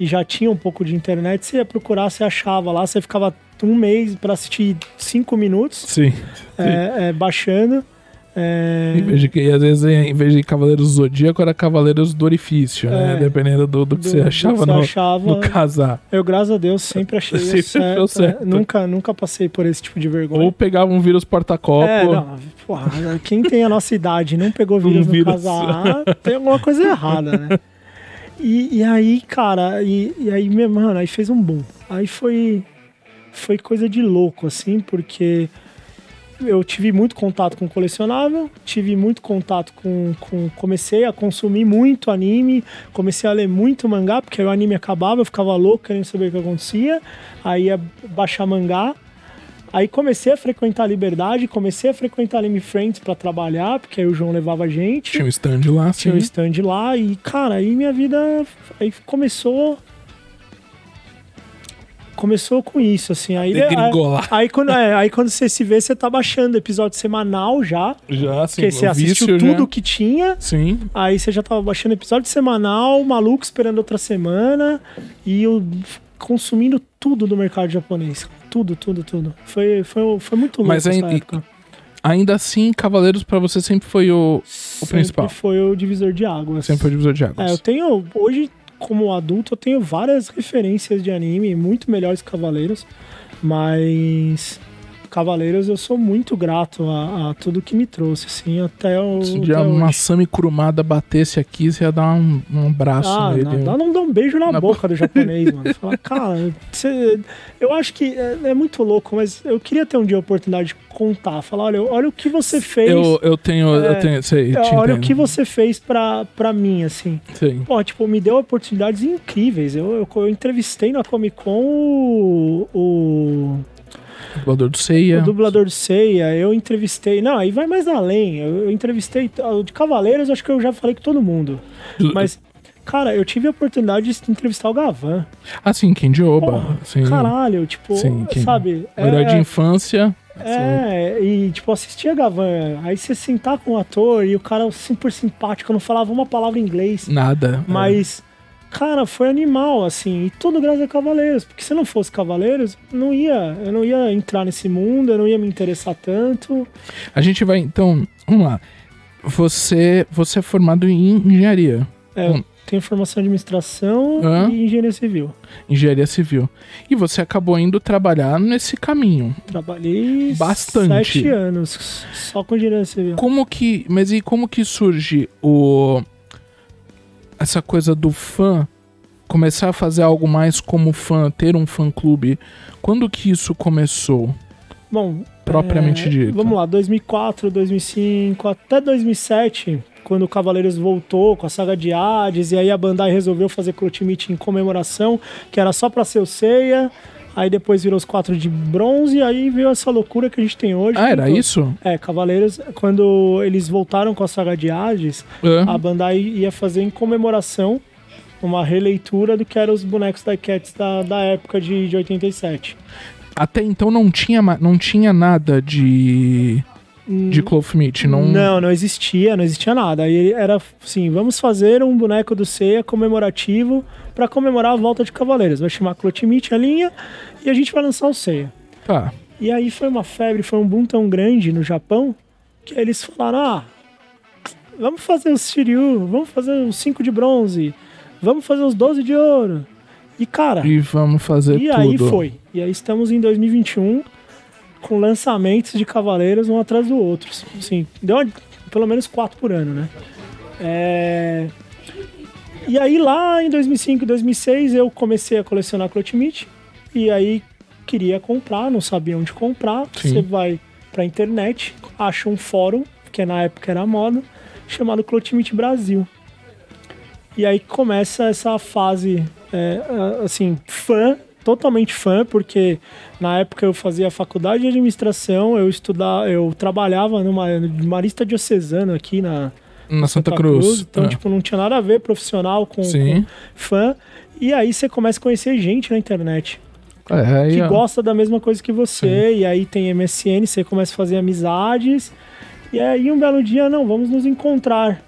S3: e já tinha um pouco de internet, você ia procurar, você achava lá, você ficava um mês pra assistir cinco minutos
S1: Sim.
S3: é, é, baixando. É,
S1: Em vez de e às vezes, em vez de Cavaleiros do Zodíaco, era Cavaleiros do Orifício, né?
S3: É.
S1: Dependendo do, do que
S3: do-
S1: você
S3: do que
S1: achava
S3: você
S1: no,
S3: achava.
S1: no casar.
S3: Eu, graças a Deus, sempre achei
S1: Sempre
S3: isso certo.
S1: achou certo.
S3: é, Nunca, nunca passei por esse tipo de vergonha.
S1: Ou pegava um vírus porta-copo.
S3: é, não, porra, quem tem a nossa idade e não pegou vírus no
S1: vírus.
S3: casar, tem alguma coisa errada, né? E, e aí, cara, e, e aí, mano, aí fez um boom. Aí foi, foi coisa de louco, assim, porque eu tive muito contato com colecionável, tive muito contato com, com. Comecei a consumir muito anime, comecei a ler muito mangá, porque aí o anime acabava, eu ficava louco querendo saber o que acontecia, aí ia baixar mangá. Aí comecei a frequentar a Liberdade, comecei a frequentar Anime Friends pra trabalhar, porque aí o João levava a gente.
S1: Tinha um stand lá,
S3: Tinha
S1: sim.
S3: um stand lá e, cara, aí minha vida aí começou. Começou com isso, assim. Aí, aí,
S1: Degringolar.
S3: aí, quando, é, aí quando você se vê, você tá baixando episódio semanal já.
S1: Já, sim.
S3: Porque você
S1: o
S3: assistiu tudo
S1: já.
S3: que tinha.
S1: Sim.
S3: Aí você já tava baixando episódio semanal, maluco esperando outra semana. E eu consumindo tudo do mercado japonês. Tudo, tudo, tudo. Foi, foi, foi muito louco
S1: Mas aí-
S3: época.
S1: Ainda assim, Cavaleiros pra você sempre foi o,
S3: Sempre
S1: principal.
S3: foi o divisor de águas.
S1: sempre foi o divisor de águas.
S3: É, eu tenho. Hoje, como adulto, eu tenho várias referências de anime, muito melhores que Cavaleiros. Mas. Cavaleiros eu sou muito grato a, a tudo que me trouxe, assim, até o.
S1: Se
S3: até
S1: dia
S3: hoje.
S1: uma Sami Kurumada batesse aqui, você ia dar um, um abraço
S3: Ah,
S1: nele.
S3: não, não dá um beijo na,
S1: Na
S3: boca do japonês, mano. Fala, cara, você- eu acho que é, é muito louco, mas eu queria ter um dia a oportunidade de contar. Falar, olha, olha o que você fez.
S1: Eu, eu tenho, eu
S3: É,
S1: tenho, sei, te
S3: olha o que você fez pra, pra mim, assim.
S1: Sei.
S3: Pô, tipo, me deu oportunidades incríveis. Eu, eu, eu entrevistei na Comic Con o, o,
S1: Dublador do Seiya.
S3: o dublador do Seiya, eu entrevistei. Não, aí vai mais além. Eu, eu entrevistei. O de Cavaleiros, acho que eu já falei com todo mundo. Mas, cara, eu tive a oportunidade de entrevistar o Gavan.
S1: Ah, sim, Kenji Oba.
S3: Porra,
S1: sim.
S3: Caralho, tipo,
S1: Sim, quem-
S3: sabe?
S1: O herói de
S3: é,
S1: infância.
S3: é, e tipo, assistir a Gavan, aí você sentar com o ator e o cara super simpático, não falava uma palavra em inglês,
S1: Nada.
S3: mas cara, foi animal, assim, e tudo graças a Cavaleiros, porque se não fosse Cavaleiros, não ia, eu não ia entrar nesse mundo, eu não ia me interessar tanto.
S1: A gente vai, então, vamos lá. Você, você é formado em engenharia.
S3: É,
S1: Hum.
S3: tenho formação em administração
S1: Hã?
S3: e engenharia civil.
S1: Engenharia civil. E você acabou indo trabalhar nesse caminho.
S3: Trabalhei
S1: Bastante.
S3: sete anos só com engenharia civil.
S1: Como que. Mas e como que surge o. Essa coisa do fã começar a fazer algo mais como fã, ter um fã clube? Quando que isso começou?
S3: Bom,
S1: Propriamente
S3: é,
S1: dito.
S3: Vamos lá, 2004, 2005, até 2007, quando o Cavaleiros voltou com a saga de Hades, e aí a Bandai resolveu fazer Meet em comemoração, que era só pra ser o Seiya, aí depois virou os quatro de bronze, e aí veio essa loucura que a gente tem hoje.
S1: Ah, era isso?
S3: É, Cavaleiros, quando eles voltaram com a saga de Hades,
S1: Hã?
S3: a Bandai ia fazer em comemoração uma releitura do que eram os bonecos da Cats da, da época de, de 87.
S1: Até então não tinha, não tinha nada de. De Cloth Meat. Não...
S3: Não, não existia, não existia nada. Aí era assim, vamos fazer um boneco do Seiya comemorativo pra comemorar a volta de Cavaleiros. Vai chamar Clotimite a linha e a gente vai lançar o Seiya.
S1: Tá.
S3: E aí foi uma febre, foi um boom tão grande no Japão que eles falaram: "Ah, vamos fazer os Shiryu, vamos fazer os 5 de bronze, vamos fazer os 12 de ouro". E cara,
S1: E vamos fazer
S3: e
S1: tudo.
S3: aí foi. E aí estamos em 2021 com lançamentos de Cavaleiros um atrás do outro. Assim, deu uma- pelo menos quatro por ano, né? É, E aí lá em 2005, 2006 eu comecei a colecionar Clotimite e aí queria comprar, não sabia onde comprar.
S1: Sim.
S3: Você vai pra internet, acha um fórum, que na época era moda, chamado Clotimite Brasil. E aí começa essa fase, é, assim, fã, totalmente fã, porque na época eu fazia faculdade de administração, eu estudava, eu trabalhava numa marista diocesano aqui na
S1: Na Santa, Cruz.
S3: então
S1: Ah.
S3: tipo não tinha nada a ver profissional com,
S1: Sim.
S3: com fã. E aí você começa a conhecer gente na internet
S1: É,
S3: que
S1: ó.
S3: gosta da mesma coisa que você, e aí tem MSN, você começa a fazer amizades, e aí um belo dia, não, vamos nos encontrar.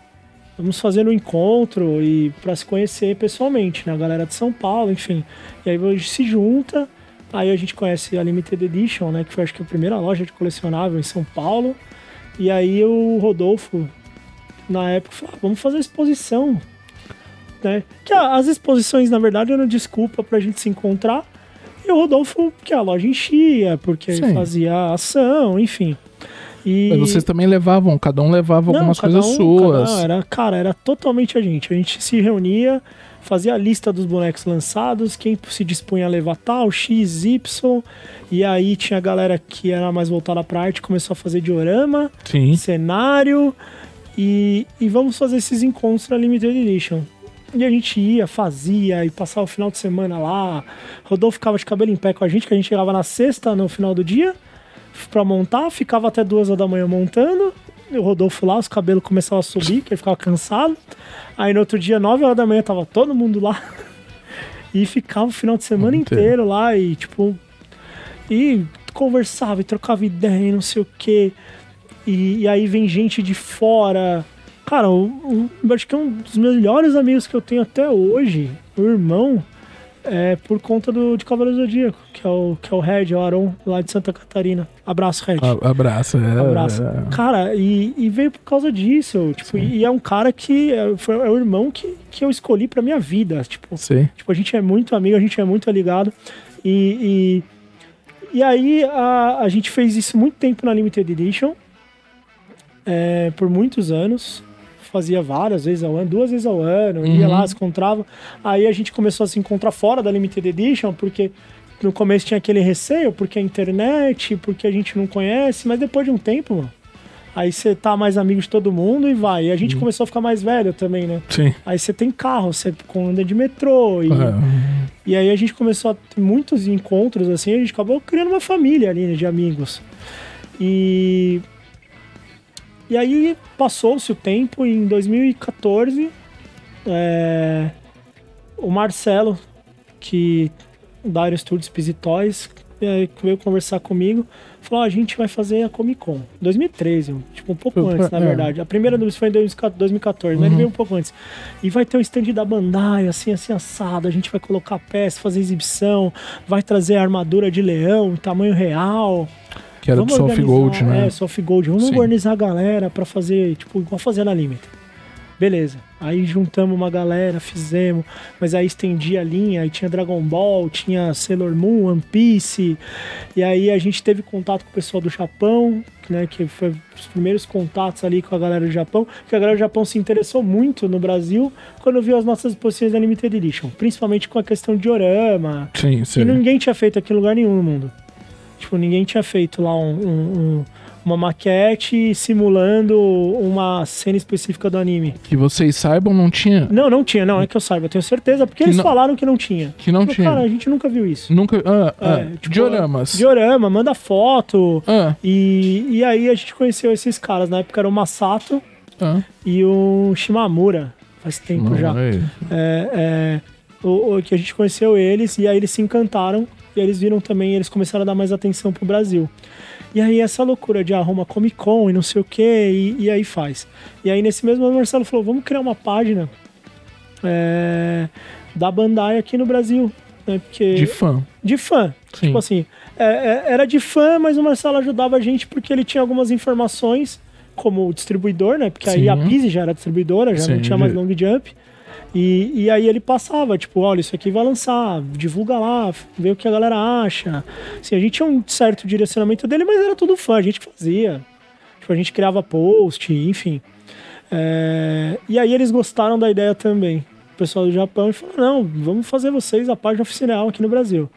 S3: Vamos fazer um encontro e para se conhecer pessoalmente, né? A galera de São Paulo, enfim. E aí a gente se junta, aí a gente conhece a Limited Edition, né? Que foi acho que a primeira loja de colecionável em São Paulo. E aí o Rodolfo, na época, falou, ah, vamos fazer exposição. Né? Que a- as exposições, na verdade, eram desculpa pra gente se encontrar. E o Rodolfo, que a loja enchia, porque
S1: Sim.
S3: fazia ação, enfim. E...
S1: Mas vocês também levavam, cada um levava
S3: Não,
S1: algumas coisas
S3: um-
S1: suas.
S3: cada era, cara, era totalmente a gente. A gente se reunia, fazia a lista dos bonecos lançados, quem se dispunha a levar tal, X, Y. E aí tinha a galera que era mais voltada pra arte, começou a fazer diorama,
S1: Sim.
S3: cenário. E, e vamos fazer esses encontros na Limited Edition. E a gente ia, fazia, e passava o final de semana lá. Rodolfo ficava de cabelo em pé com a gente, que a gente chegava na sexta, no final do dia, pra montar, ficava até duas horas da manhã montando. O Rodolfo lá, os cabelos começavam a subir, que ele ficava cansado. Aí no outro dia, nove horas da manhã, tava todo mundo lá. E ficava o final de semana
S1: Inteiro.
S3: inteiro lá, e tipo. E conversava e trocava ideia e não sei o quê. E, e aí vem gente de fora. Cara, o- eu acho que é um dos melhores amigos que eu tenho até hoje, o irmão, é por conta do, de Cavaleiro Zodíaco, que é o, que é o Red, o Aron, lá de Santa Catarina. Abraço, Red.
S1: A- Abraço. É,
S3: Abraço. Cara, e, e veio por causa disso. Tipo, e é um cara que é, foi, é o irmão que, que eu escolhi pra minha vida. Tipo,
S1: Sei.
S3: Tipo, a gente é muito amigo, a gente é muito ligado. E, e, e aí a, a gente fez isso muito tempo na Limited Edition. é, por muitos anos. Fazia várias vezes ao ano, duas vezes ao ano, ia
S1: Uhum.
S3: lá, se encontrava. Aí a gente começou a se encontrar fora da Limited Edition, porque no começo tinha aquele receio, porque é internet, porque a gente não conhece, mas depois de um tempo, mano, aí você tá mais amigo de todo mundo e vai. E a gente começou a ficar mais velho também, né?
S1: Sim.
S3: Aí você tem carro, você anda de metrô. E,
S1: É.
S3: e aí a gente começou a ter muitos encontros, assim, a gente acabou criando uma família ali, né, de amigos. E. E aí passou-se o tempo, em 2014, é, o Marcelo, que da Aero Studios Pisitóis, aí veio conversar comigo. Falou, "Ó, a gente vai fazer a Comic Con. 2013, tipo, um pouco antes, na
S1: é.
S3: verdade. A primeira do- foi em 2014, mas ele veio um pouco antes. E vai ter o stand da Bandai, assim, assim, assado. A gente vai colocar peça, fazer exibição, vai trazer armadura de leão, tamanho real.
S1: Que era do Soft Gold, né?
S3: É, Soft Gold. Vamos
S1: Sim.
S3: organizar a galera pra fazer, tipo, igual fazer na Limit. Beleza. Aí juntamos uma galera, fizemos, mas aí estendi a linha, aí tinha Dragon Ball, tinha Sailor Moon, One Piece, e aí a gente teve contato com o pessoal do Japão, né, que foi os primeiros contatos ali com a galera do Japão, que a galera do Japão se interessou muito no Brasil quando viu as nossas exposições da Limited Edition, principalmente com a questão de orama,
S1: Sim,
S3: e
S1: sim.
S3: ninguém tinha feito aquilo em lugar nenhum no mundo. Tipo, ninguém tinha feito lá um- um- um- uma maquete simulando uma cena específica do anime.
S1: Que vocês saibam, não tinha.
S3: Não, não tinha, não, é que eu saiba, eu tenho certeza, porque
S1: Que
S3: eles
S1: não-
S3: falaram que não tinha.
S1: Que não
S3: Falei,
S1: tinha.
S3: Cara, a gente nunca viu isso.
S1: Nunca. Ah, ah,
S3: É, tipo,
S1: dioramas.
S3: Diorama, manda foto.
S1: Ah,
S3: E, e aí a gente conheceu esses caras. Na época era o Masato
S1: ah.
S3: e o Shimamura. Faz tempo
S1: Não,
S3: já.
S1: é.
S3: É, o, o- que a gente conheceu eles e aí eles se encantaram eles viram também, eles começaram a dar mais atenção pro Brasil. E aí essa loucura de arruma Comic Con e não sei o que, e, e aí faz. E aí nesse mesmo ano o Marcelo falou, vamos criar uma página é, da Bandai aqui no Brasil. Né? Porque,
S1: De fã.
S3: de fã.
S1: Sim.
S3: Tipo assim, é, é, era de fã, mas o Marcelo ajudava a gente porque ele tinha algumas informações como distribuidor, né? Porque aí
S1: Sim.
S3: a Pise já era distribuidora, já não
S1: Sim,
S3: tinha mais long jump. E, e aí ele passava, tipo, olha, isso aqui vai lançar, divulga lá, vê o que a galera acha. Assim, a gente tinha um certo direcionamento dele, mas era tudo fã, a gente fazia. Tipo, a gente criava post, enfim. É, E aí eles gostaram da ideia também, o pessoal do Japão, falaram, não, vamos fazer vocês a página oficial aqui no Brasil.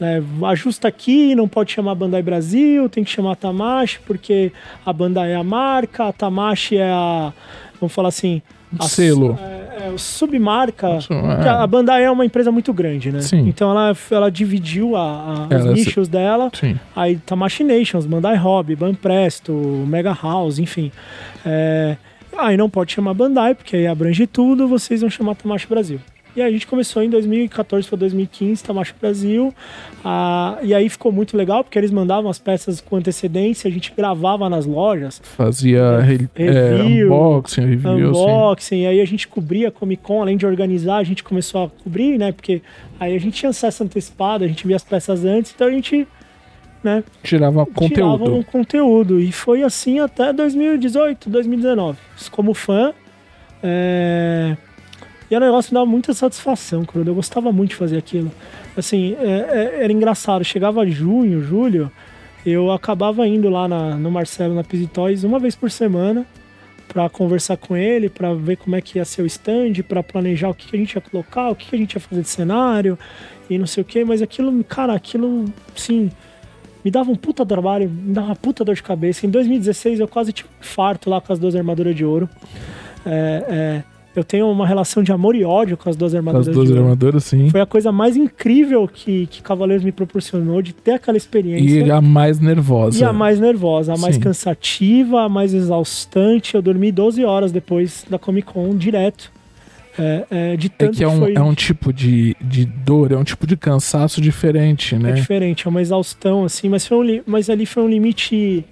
S3: É, ajusta aqui, não pode chamar Bandai Brasil, tem que chamar Tamashi, porque a Bandai é a marca, a Tamashi é a, vamos falar assim... a
S1: Selo.
S3: É, é submarca.
S1: Su- é.
S3: A Bandai é uma empresa muito grande, né?
S1: Sim.
S3: Então ela, ela dividiu a, a- os
S1: Ela se-
S3: nichos dela.
S1: Sim.
S3: Aí Tamashi Nations, Bandai Hobby, Banpresto, Mega House, enfim. É, aí não pode chamar Bandai, porque aí abrange tudo, vocês vão chamar Tamashi Brasil. E aí a gente começou em 2014 para 2015, Tamashi Brasil. Ah, e aí ficou muito legal, porque eles mandavam as peças com antecedência, a gente gravava nas lojas,
S1: Fazia re- é,
S3: Review,
S1: unboxing, review,
S3: unboxing, e aí a gente cobria Comic Con, além de organizar, a gente começou a cobrir, né? Porque aí a gente tinha acesso antecipado, a gente via as peças antes, então a gente, né,
S1: Tirava
S3: tirava
S1: conteúdo.
S3: um conteúdo. E foi assim até 2018, 2019. Como fã. é, E era um negócio que me dava muita satisfação, Crudo. Eu gostava muito de fazer aquilo. Assim, é- é- era engraçado. Chegava junho, julho, eu acabava indo lá na- no Marcelo, na Toys, uma vez por semana para conversar com ele, para ver como é que ia ser o stand, para planejar o que, que a gente ia colocar, o que, que a gente ia fazer de cenário e não sei o que, mas aquilo, cara, aquilo, sim, me dava um puta trabalho, me dava uma puta dor de cabeça. Em 2016 eu quase tive um farto lá com as duas armaduras de ouro. É, é, eu tenho uma relação de amor e ódio com as duas
S1: As
S3: armaduras
S1: duas
S3: de ouro.
S1: armaduras, sim.
S3: Foi a coisa mais incrível que, que Cavaleiros me proporcionou de ter aquela experiência.
S1: E a mais nervosa.
S3: E a mais nervosa, a mais
S1: Sim.
S3: cansativa, a mais exaustante. Eu dormi 12 horas depois da Comic Con, direto. É, é, de
S1: É
S3: tanto
S1: que é um,
S3: foi
S1: é um tipo de, de dor, é um tipo de cansaço diferente,
S3: é
S1: né?
S3: diferente, é uma exaustão, assim, mas, foi um li- mas ali foi um limite.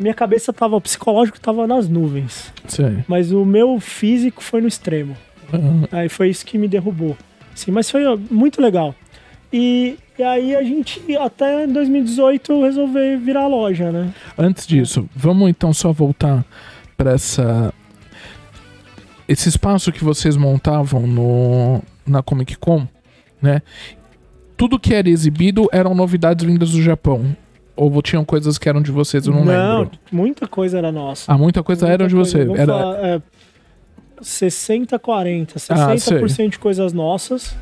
S3: Minha cabeça tava, o psicológico tava nas nuvens,
S1: Sei.
S3: mas o meu físico foi no extremo.
S1: Ah,
S3: Aí foi isso que me derrubou. Sim, mas foi muito legal. E, e aí a gente, até 2018, resolveu virar loja, né?
S1: Antes disso, vamos então só voltar para essa esse espaço que vocês montavam no na Comic Con, né? Tudo que era exibido eram novidades vindas do Japão. Ou tinham coisas que eram de vocês, eu não, lembro.
S3: muita coisa era nossa.
S1: Ah, muita coisa
S3: Muita
S1: era de
S3: coisa.
S1: você.
S3: Vamos
S1: Era
S3: falar, é, 60, 40.
S1: Ah,
S3: 60% de coisas nossas,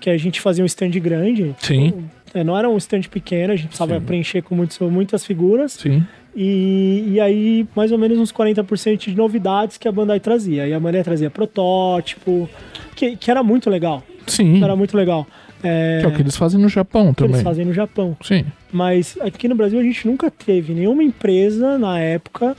S3: que a gente fazia um stand grande.
S1: Sim,
S3: É, não era um stand pequeno, a gente precisava
S1: Sim.
S3: preencher com muitos, muitas figuras.
S1: sim.
S3: E, e aí, mais ou menos uns 40% de novidades que a Bandai trazia. E a Bandai trazia protótipo, que, que era muito legal.
S1: Sim.
S3: Era muito legal. É,
S1: Que é o que eles fazem no Japão
S3: que eles
S1: também.
S3: fazem no Japão.
S1: Sim.
S3: Mas aqui no Brasil a gente nunca teve nenhuma empresa na época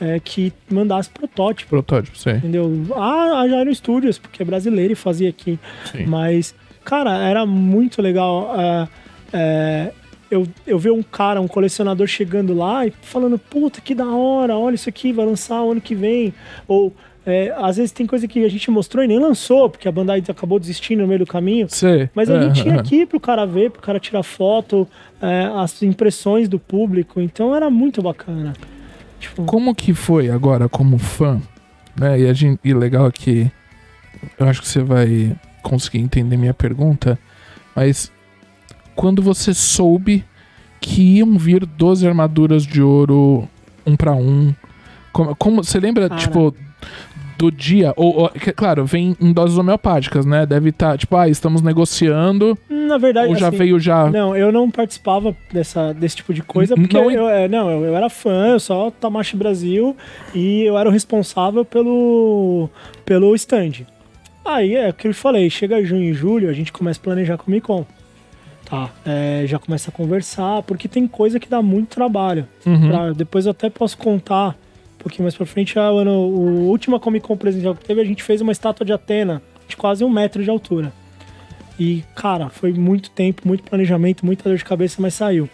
S3: é, que mandasse protótipo.
S1: Protótipo, sei.
S3: Entendeu? Ah, a Jairo Studios, porque é brasileiro e fazia aqui.
S1: Sim.
S3: Mas, cara, era muito legal. ah, é, eu, eu ver um cara, um colecionador chegando lá e falando, puta, que da hora, olha isso aqui, vai lançar o ano que vem. Ou é, às vezes tem coisa que a gente mostrou e nem lançou, porque a Bandai acabou desistindo no meio do caminho.
S1: Sei.
S3: Mas a
S1: É,
S3: gente tinha
S1: é.
S3: aqui pro cara ver, pro cara tirar foto, é, as impressões do público. Então era muito bacana. Tipo,
S1: Como que foi agora como fã? Né? E, a gente, e legal que eu acho que você vai conseguir entender minha pergunta, mas quando você soube que iam vir 12 armaduras de ouro um pra um, como, como- você lembra,
S3: Cara.
S1: tipo, do dia, ou, ou- que, claro, vem em doses homeopáticas, né? Deve estar, tipo, ah, estamos negociando,
S3: na verdade,
S1: ou já
S3: assim,
S1: veio já.
S3: Não, eu não participava dessa, desse tipo de coisa, porque
S1: não-
S3: eu, é, não, eu, eu era fã, eu só Tamashi Brasil e eu era o responsável pelo, pelo stand. Aí é o que eu falei, chega junho e julho, a gente começa a planejar Comic Con. Tá, é, já começa a conversar, porque tem coisa que dá muito trabalho.
S1: Uhum.
S3: Pra- depois eu até posso contar pouquinho mais pra frente. A, ano, o última Comic Con presencial que teve, a gente fez uma estátua de Atena de quase um metro de altura. E, cara, foi muito tempo, muito planejamento, muita dor de cabeça, mas saiu.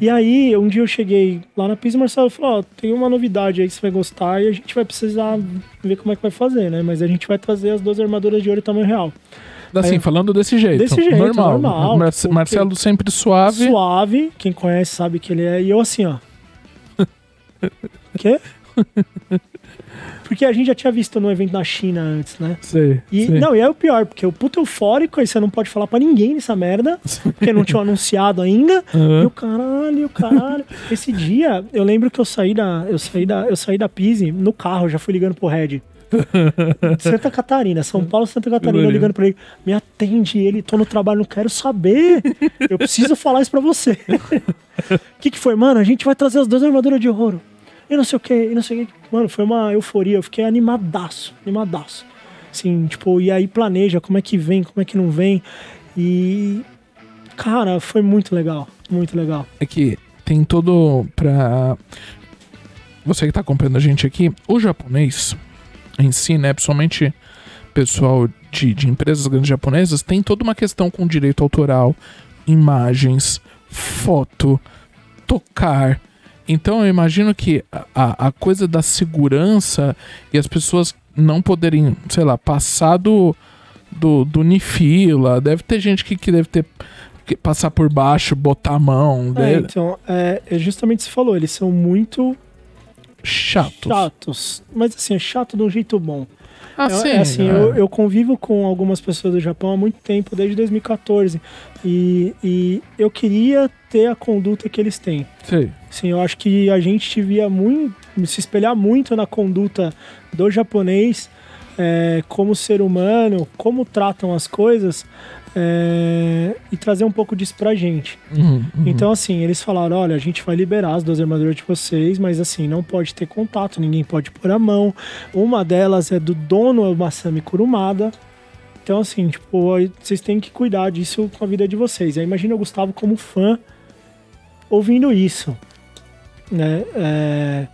S3: E aí, um dia eu cheguei lá na Pisa e o Marcelo falou: Ó, tem uma novidade aí que você vai gostar e a gente vai precisar ver como é que vai fazer, né? Mas a gente vai trazer as duas armaduras de ouro tamanho real.
S1: Assim,
S3: Aí-
S1: falando desse jeito.
S3: Desse jeito,
S1: normal.
S3: normal,
S1: Marce-
S3: tipo,
S1: Marcelo sempre suave.
S3: Suave, quem conhece sabe que ele é. E eu assim, ó. Quê? Porque a gente já tinha visto no evento na China antes, né?
S1: Sei,
S3: E,
S1: sei.
S3: não, e é o pior, porque o puto eufórico, aí você não pode falar pra ninguém nessa merda, porque não tinha anunciado ainda.
S1: Aham.
S3: E o caralho, o caralho. Esse dia, eu lembro que eu saí da, eu saí da, eu saí da Pise no carro, já fui ligando pro Red. Santa Catarina, São Paulo, Santa Catarina, eu ligando pra ele, me atende ele, tô no trabalho, não quero saber. Eu preciso falar isso pra você. O que que foi, mano? A gente vai trazer as duas armaduras de ouro. E não sei o que, e não sei o que. Mano, foi uma euforia, eu fiquei animadaço, animadaço. Assim, tipo, e aí planeja como é que vem, como é que não vem. E. Cara, foi muito legal, muito legal.
S1: É que tem todo pra. Você que tá acompanhando a gente aqui, o japonês em si, né? Principalmente pessoal de, de empresas grandes japonesas, tem toda uma questão com direito autoral, imagens, foto, tocar. Então eu imagino que a- a, coisa da segurança e as pessoas não poderem, sei lá, passar do, do, do Nifila. Deve ter gente que, que deve ter que passar por baixo, botar a mão.
S3: É,
S1: deve-
S3: então, é, é justamente o que você falou, eles são muito
S1: chatos.
S3: chatos. Mas assim, é chato de um jeito bom.
S1: Ah,
S3: É-
S1: sim.
S3: é assim,
S1: é.
S3: eu, eu convivo com algumas pessoas do Japão há muito tempo, desde 2014. E, e eu queria ter a conduta que eles têm.
S1: Sei.
S3: Sim, eu acho que a gente devia muito, se espelhar muito na conduta do japonês é, como ser humano, como tratam as coisas é, e trazer um pouco disso pra gente.
S1: Uhum, uhum.
S3: Então, assim, eles falaram: olha, a gente vai liberar as duas armaduras de vocês, mas assim, não pode ter contato, ninguém pode pôr a mão. Uma delas é do dono Masami Kurumada. Então, assim, tipo, vocês têm que cuidar disso com a vida de vocês. Aí imagina o Gustavo como fã ouvindo isso. Né? É,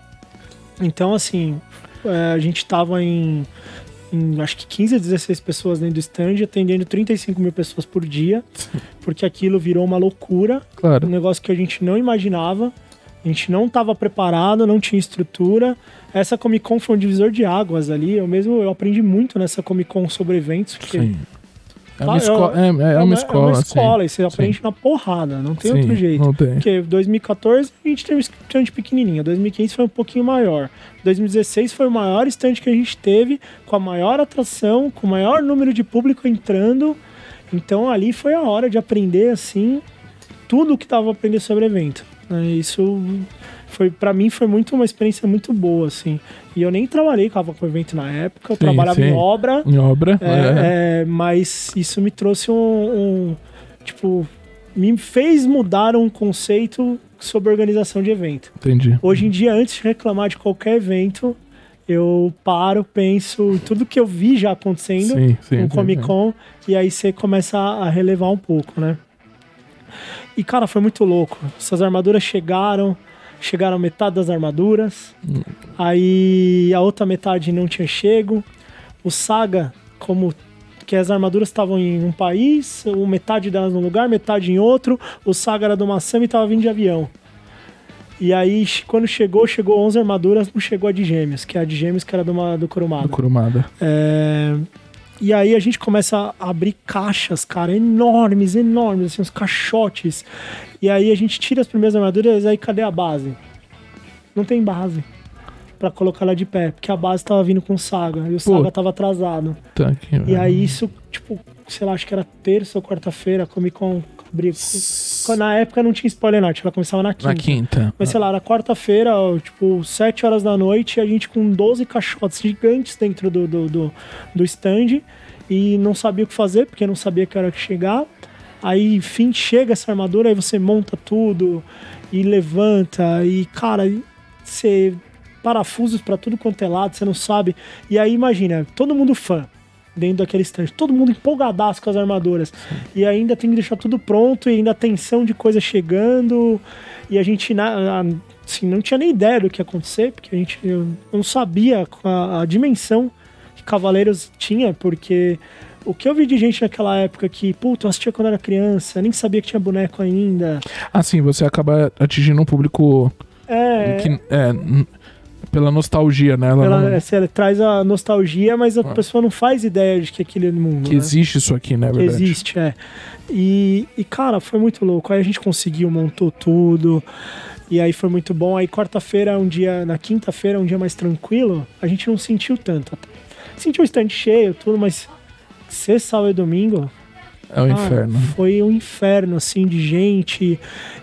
S3: Então, assim, é, a gente tava em, em acho que 15 a 16 pessoas dentro do stand, atendendo 35 mil pessoas por dia, porque aquilo virou uma loucura um
S1: Claro.
S3: negócio que a gente não imaginava. A gente não estava preparado, não tinha estrutura. Essa Comic Con foi um divisor de águas ali. Eu mesmo eu aprendi muito nessa Comic Con sobre eventos. Porque
S1: Sim. É uma, esco
S3: é-
S1: é, é uma escola,
S3: É uma escola
S1: sim.
S3: e você aprende na porrada, não tem
S1: Sim,
S3: outro jeito.
S1: Não tem.
S3: Porque 2014 a gente teve um stand pequenininho, 2015 foi um pouquinho maior, 2016 foi o maior stand que a gente teve, com a maior atração, com o maior número de público entrando. Então ali foi a hora de aprender assim tudo o que tava aprendendo sobre evento. né? Isso foi para mim foi muito uma experiência muito boa assim. E eu nem trabalhei com com evento na época, eu
S1: Sim,
S3: trabalhava
S1: sim.
S3: em obra.
S1: Em obra. é.
S3: É, é, mas isso me trouxe um, um- Tipo, me fez mudar um conceito sobre organização de evento.
S1: Entendi.
S3: Hoje em dia, antes de reclamar de qualquer evento, eu paro, penso em tudo que eu vi já acontecendo
S1: Sim, sim.
S3: no Comic. Con, e aí você começa a a relevar um pouco, né? E, cara, foi muito louco. Essas armaduras chegaram, chegaram metade das armaduras, aí a outra metade não tinha chego. O Saga, como porque as armaduras estavam em um país, metade delas num lugar, metade em outro. O Saga era do Massami e tava vindo de avião. E aí, quando chegou, chegou 11 armaduras, não chegou a de gêmeos, que é a de gêmeos que era do, do
S1: Do
S3: Kurumada.
S1: Kurumada.
S3: É, E aí a gente começa a abrir caixas, cara, enormes, enormes, assim, uns caixotes. E aí a gente tira as primeiras armaduras, aí cadê a base? Não tem base pra colocar ela de pé, porque a base tava vindo com saga e o
S1: Pô.
S3: saga tava atrasado.
S1: Tá aqui,
S3: E aí isso, tipo, sei lá, acho que era terça ou quarta-feira, Comic Con Na época não tinha spoiler night, ela começava na quinta.
S1: Na quinta.
S3: Mas sei lá, era quarta-feira, tipo, 7 horas da noite, a gente com 12 caixotes gigantes dentro do, do, do, do stand e não sabia o que fazer, porque não sabia que era que chegar. Aí, enfim, chega essa armadura, aí você monta tudo e levanta, e cara, você. parafusos pra tudo quanto é lado, você não sabe. E aí, imagina, todo mundo fã dentro daquele stand, todo mundo empolgadaço com as armaduras. E ainda tem que deixar tudo pronto, e ainda tensão de coisa chegando. E a gente na, assim, não tinha nem ideia do que ia acontecer, porque a gente não sabia a, a dimensão que Cavaleiros tinha, porque o que eu vi de gente naquela época que, puta, eu assistia quando era criança, nem sabia que tinha boneco ainda.
S1: Assim, você acaba atingindo um público
S3: É.
S1: que, é, pela nostalgia, né? Ela
S3: Ela,
S1: não-
S3: assim, ela traz a nostalgia, mas a pessoa não faz ideia de que aquele é mundo.
S1: que
S3: né?
S1: existe isso aqui, né?
S3: que
S1: verdade.
S3: existe, é. E, e, cara, foi muito louco. Aí a gente conseguiu, montou tudo. E aí foi muito bom. Aí quarta-feira, um dia, na quinta-feira, um dia mais tranquilo, a gente não sentiu tanto. Sentiu o stand cheio, tudo, mas sexta, sábado e domingo,
S1: É
S3: ah,
S1: inferno.
S3: Foi um inferno, assim, de gente.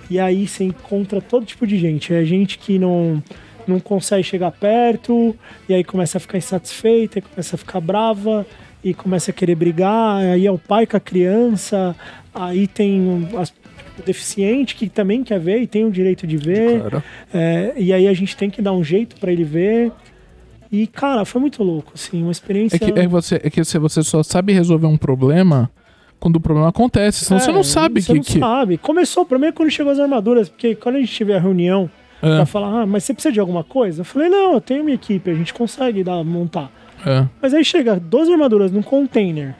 S3: E aí você encontra todo tipo de gente. É gente que não, não consegue chegar perto, e aí começa a ficar insatisfeita, e começa a ficar brava, e começa a querer brigar. Aí é o pai com a criança, aí tem um- as, o deficiente que também quer ver e tem o direito de ver.
S1: Claro.
S3: É, e aí a gente tem que dar um jeito pra ele ver. E, cara, foi muito louco, assim, uma experiência.
S1: É que, é, você, é que você, você só sabe resolver um problema quando o problema acontece. Senão você
S3: É,
S1: não sabe
S3: você
S1: que.
S3: não
S1: que...
S3: sabe. Começou o problema é quando chegou as armaduras, porque quando a gente tiver a reunião
S1: É,
S3: pra falar, ah, mas você precisa de alguma coisa? Eu falei, não, eu tenho minha equipe, a gente consegue dar, montar.
S1: é.
S3: Mas aí chega 12 armaduras num container,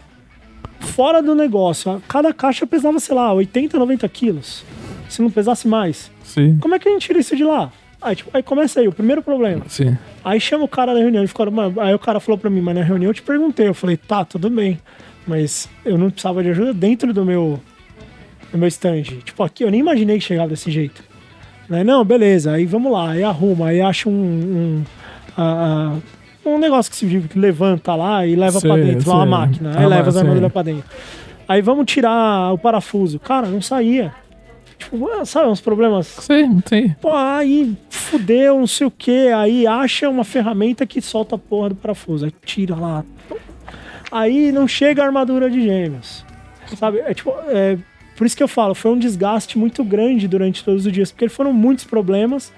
S3: fora do negócio, cada caixa pesava, sei lá, 80, 90 quilos. Se não pesasse mais.
S1: Sim.
S3: Como é que a gente tira isso de lá? Aí, tipo, aí começa aí, o primeiro problema.
S1: Sim.
S3: Aí chama o cara da reunião, ele ficou, mano, aí o cara falou pra mim, mas na reunião eu te perguntei, eu falei, tá, tudo bem, mas eu não precisava de ajuda dentro do meu, do meu stand. Tipo, aqui eu nem imaginei que chegava desse jeito. Né? Não, beleza, aí vamos lá, aí arruma, aí acha um, um, a- a- um negócio que se que levanta lá e leva pra dentro, lá uma máquina, aí
S1: Ah,
S3: leva as armaduras pra dentro. Aí vamos tirar o parafuso. Cara, não saía. Tipo, sabe, uns problemas
S1: Sim, sim.
S3: Pô, aí fudeu, não sei o que. Aí acha uma ferramenta que solta a porra do parafuso. Aí tira lá. Aí não chega a armadura de gêmeos. Sabe? É tipo. É, por isso que eu falo, foi um desgaste muito grande durante todos os dias, porque foram muitos problemas.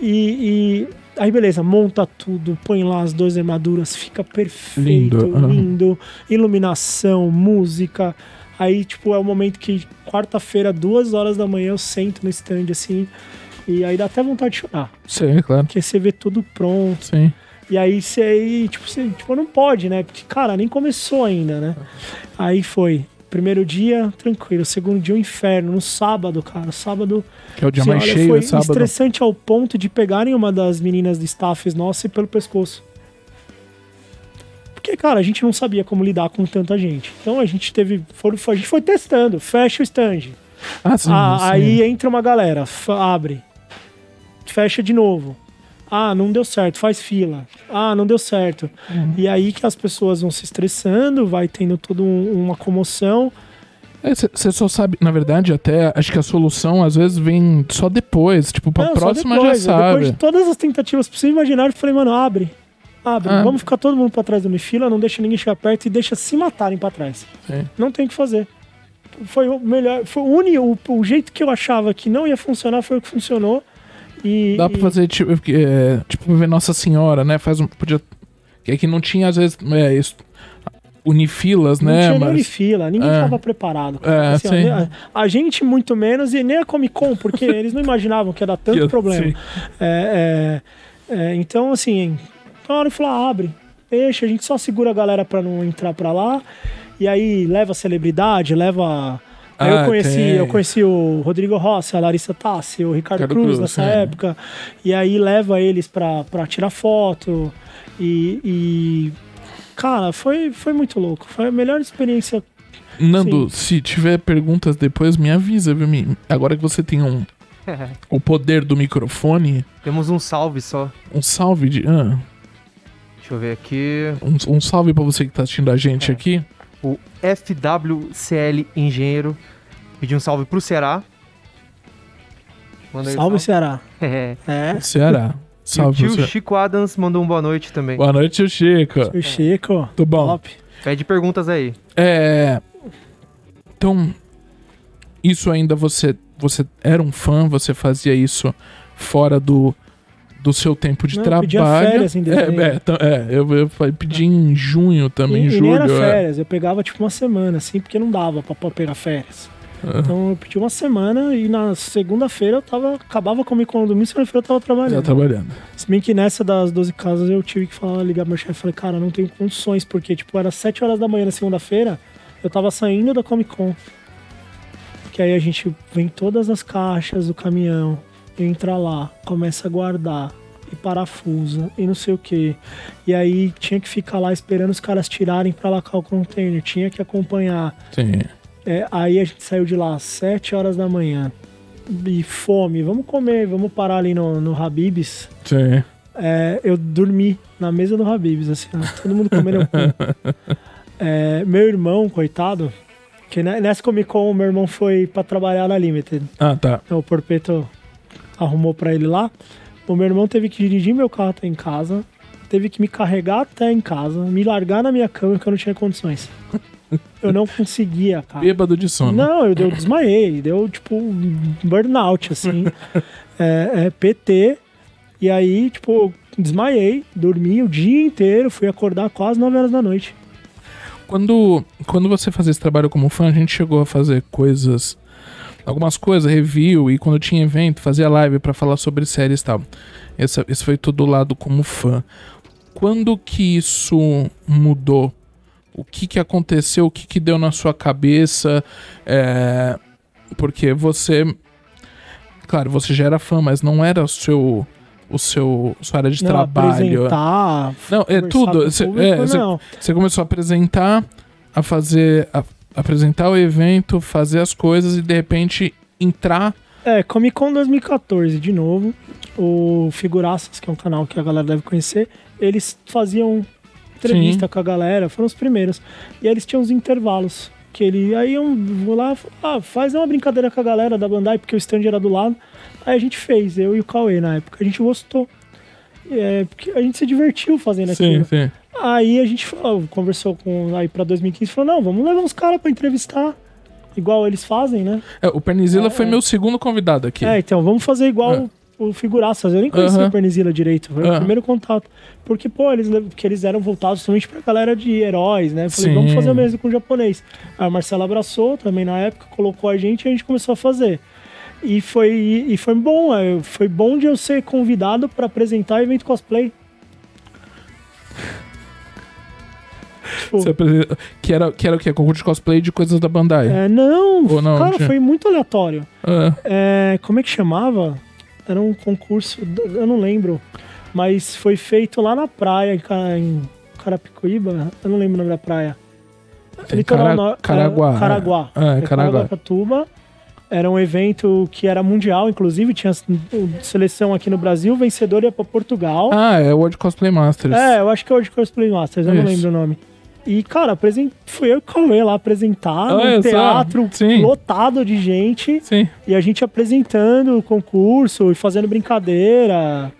S3: E, e aí, beleza, monta tudo, põe lá as duas armaduras, fica perfeito,
S1: Lindo,
S3: lindo. Iluminação, música. Aí, tipo, é o momento que quarta-feira, duas horas da manhã, eu sento no stand assim. E aí dá até vontade de chorar.
S1: Sim, claro.
S3: Porque você vê tudo pronto.
S1: Sim.
S3: E aí você aí, tipo, você, tipo, não pode, né? Porque, cara, nem começou ainda, né? Aí foi. Primeiro dia, tranquilo. Segundo dia, o inferno. No sábado, cara. Sábado.
S1: Que é o dia mais
S3: olha,
S1: cheio,
S3: foi
S1: é sábado.
S3: estressante ao ponto de pegarem uma das meninas de staffs nossa pelo pescoço. Porque, cara, a gente não sabia como lidar com tanta gente. Então a gente teve. foram- a gente foi testando. Fecha o stand.
S1: Ah, sim,
S3: Ah,
S1: sim.
S3: aí entra uma galera, abre, fecha de novo. Ah, não deu certo, faz fila. Ah, não deu certo.
S1: Uhum.
S3: E aí que as pessoas vão se estressando, vai tendo toda um- uma comoção.
S1: Você só sabe, na verdade, até acho que a solução às vezes vem só depois. Tipo, pra
S3: Não,
S1: próxima
S3: depois,
S1: já
S3: né?
S1: sabe.
S3: Depois de todas as tentativas possíveis imaginar, eu falei, mano, abre. Abre.
S1: Ah.
S3: Vamos ficar todo mundo pra trás da minha fila, não deixa ninguém chegar perto e deixa se matarem pra trás.
S1: Sim.
S3: Não tem o que fazer. Foi o melhor. Foi o único. O, o jeito que eu achava que não ia funcionar foi o que funcionou. E,
S1: Dá pra
S3: e-
S1: fazer, tipo, é, tipo ver Nossa Senhora, né? Faz um. Podia. Que é que não tinha, às vezes, é, isso, unifilas,
S3: Não
S1: né?
S3: tinha nem
S1: Mas.
S3: fila, ninguém
S1: É.
S3: estava preparado. cara.
S1: É,
S3: Assim,
S1: sim.
S3: a, a gente muito menos e nem a Comic Con, porque eles não imaginavam que ia dar tanto
S1: Eu-
S3: problema. É, é, é, então, assim, na hora falar, abre, deixa, a gente só segura a galera pra não entrar pra lá. E aí leva celebridade, leva. Aí
S1: Ah,
S3: eu conheci,
S1: tem.
S3: eu conheci o Rodrigo Rossi, a Larissa Tassi, o Ricardo
S1: Ricardo
S3: Cruz
S1: Cruz,
S3: nessa
S1: é.
S3: época. E aí leva eles pra, pra tirar foto. E, e, Cara, foi, foi muito louco. Foi a melhor experiência.
S1: Nando, se tiver perguntas depois, me avisa, viu? Agora que você tem um, o poder do microfone,
S2: Temos um salve só.
S1: um salve de. ah,
S2: Deixa eu ver aqui.
S1: um, um salve pra você que tá assistindo a gente
S2: É.
S1: aqui.
S2: O FWCL Engenheiro pediu um salve pro Ceará. Manda aí
S3: Salve, Ceará.
S2: É.
S3: É.
S1: Ceará.
S2: E o
S1: Salve
S2: tio
S1: você.
S2: Chico Adams mandou um boa noite também.
S1: Boa noite, tio Chico.
S3: O Chico.
S1: Tudo bom?
S3: Top.
S2: Pede perguntas aí.
S1: É. Então, isso ainda você. Você era um fã, você fazia isso fora do, do seu tempo de
S3: Não, eu pedia
S1: trabalho.
S3: férias em dezembro.
S1: é, é, é, eu, eu pedi em junho também,
S3: e,
S1: julho.
S3: e nem era
S1: é.
S3: férias, eu pegava tipo uma semana, assim, porque não dava pra, pegar férias.
S1: Ah,
S3: Então eu pedi uma semana e na segunda-feira eu tava. Acabava com o domingo, segunda-feira eu tava
S1: Já
S3: trabalhando.
S1: trabalhando.
S3: Se bem que nessa das 12 casas eu tive que falar, ligar pro meu chefe e falei, cara, não tenho condições, porque tipo, era 7 horas da manhã na segunda-feira, eu tava saindo da Comic Con. Que aí a gente vem todas as caixas do caminhão, entra lá, começa a guardar, e parafusa, e não sei o que. E aí tinha que ficar lá esperando os caras tirarem pra lacar o container, tinha que acompanhar.
S1: Sim.
S3: É, aí a gente saiu de lá às 7 horas da manhã. E fome, vamos comer, vamos parar ali no, no Habib's.
S1: Sim.
S3: É, eu dormi na mesa do Habib's, assim, todo mundo comendo o pão. É, meu irmão, coitado, que ne- nessa Comic Con meu irmão foi pra trabalhar na Limited.
S1: Ah, tá.
S3: Então o Porpeto arrumou pra ele lá. O meu irmão teve que dirigir meu carro até em casa, teve que me carregar até em casa, me largar na minha cama que eu não tinha condições. Eu não conseguia, cara.
S1: Bêbado de sono.
S3: Não, eu, eu desmaiei, deu tipo um burnout, assim. é, é, PT. E aí, tipo, desmaiei, dormi o dia inteiro, fui acordar quase 9 horas da noite.
S1: Quando, quando você fazia esse trabalho como fã, a gente chegou a fazer coisas. Algumas coisas, review, e quando tinha evento, fazia live pra falar sobre séries e tal. Esse, esse foi todo lado como fã. Quando que isso mudou? O que que aconteceu? O que que deu na sua cabeça? É, porque você. Claro, você já era fã, mas não era o seu. O seu. Sua área de
S3: não,
S1: trabalho.
S3: apresentar,
S1: Não, é tudo.
S3: com o
S1: Cê-
S3: público,
S1: é, você começou a apresentar, a fazer. a- apresentar o evento, fazer as coisas e de repente entrar.
S3: É, Comic Con 2014, de novo. O Figuraças, que é um canal que a galera deve conhecer, eles faziam entrevista com a galera, foram os primeiros. E aí eles tinham os intervalos. Que ele. Aí eu vou lá, ah, faz uma brincadeira com a galera da Bandai, porque o stand era do lado. Aí a gente fez, eu e o Cauê na época. A gente gostou. É, porque a gente se divertiu fazendo aquilo.
S1: sim.
S3: Aí a gente falou, conversou com aí pra 2015 falou: não, vamos levar uns caras pra entrevistar. Igual eles fazem, né?
S1: É, o Pernizila
S3: É,
S1: foi
S3: é.
S1: meu segundo convidado aqui.
S3: É, então, vamos fazer igual
S1: É.
S3: o, o Figuraças. Eu nem conhecia
S1: Aham.
S3: o Pernizila direito, foi o primeiro contato. Porque, pô, eles, porque eles eram voltados somente pra galera de heróis, né? Eu Falei,
S1: Sim.
S3: vamos fazer o mesmo com o japonês. Aí o Marcelo abraçou também na época, colocou a gente e a gente começou a fazer. E foi, e foi bom, é, foi bom de eu ser convidado pra apresentar evento cosplay. Tipo,
S1: apresenta- que, era, que era o quê? Concurso de cosplay de coisas da Bandai.
S3: é, não,
S1: Ou não,
S3: cara,
S1: tinha?
S3: foi muito aleatório.
S1: Ah,
S3: É, como é que chamava? Era um concurso, eu não lembro, mas foi feito lá na praia, em, Ca- em Carapicuíba, eu não lembro o nome da praia. Litoral
S1: Cara- Caraguá,
S3: é, Caraguá.
S1: é. É
S3: É
S1: Caraguá.
S3: Caraguatatuba. Era um evento que era mundial, inclusive tinha seleção aqui no Brasil, vencedor ia pra Portugal.
S1: Ah, é o World Cosplay Masters.
S3: É, eu acho que é hoje Cosplay Masters, eu não
S1: Isso.
S3: lembro o nome. E, cara, apresen... fui eu e o Cauê lá apresentar, num
S1: só,
S3: teatro
S1: sim.
S3: lotado de gente.
S1: Sim.
S3: E a gente apresentando o concurso e fazendo brincadeira.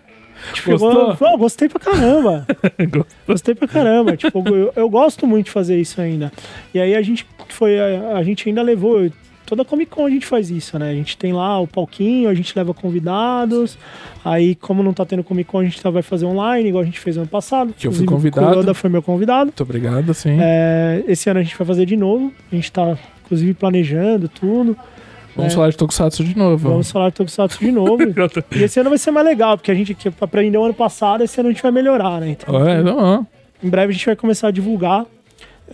S3: Tipo,
S1: Gostou?
S3: eu, eu gostei pra caramba. gostei pra caramba. Tipo, eu, eu gosto muito de fazer isso ainda. E aí a gente foi. A, a gente ainda levou. Toda Comic Con a gente faz isso, né? A gente tem lá o palquinho, a gente leva convidados. Aí, como não tá tendo Comic Con, a gente vai fazer online, igual a gente fez ano passado.
S1: Que eu fui convidado.
S3: O foi meu convidado.
S1: Muito obrigado, sim.
S3: É, esse ano a gente vai fazer de novo. A gente tá, inclusive, planejando tudo.
S1: Vamos
S3: é.
S1: falar de Tokusatsu de novo.
S3: Vamos falar de Tokusatsu de novo. E esse ano vai ser mais legal, porque a gente aprendeu ano passado, esse ano a gente vai melhorar, né? Então,
S1: É, não,
S3: em breve a gente vai começar a divulgar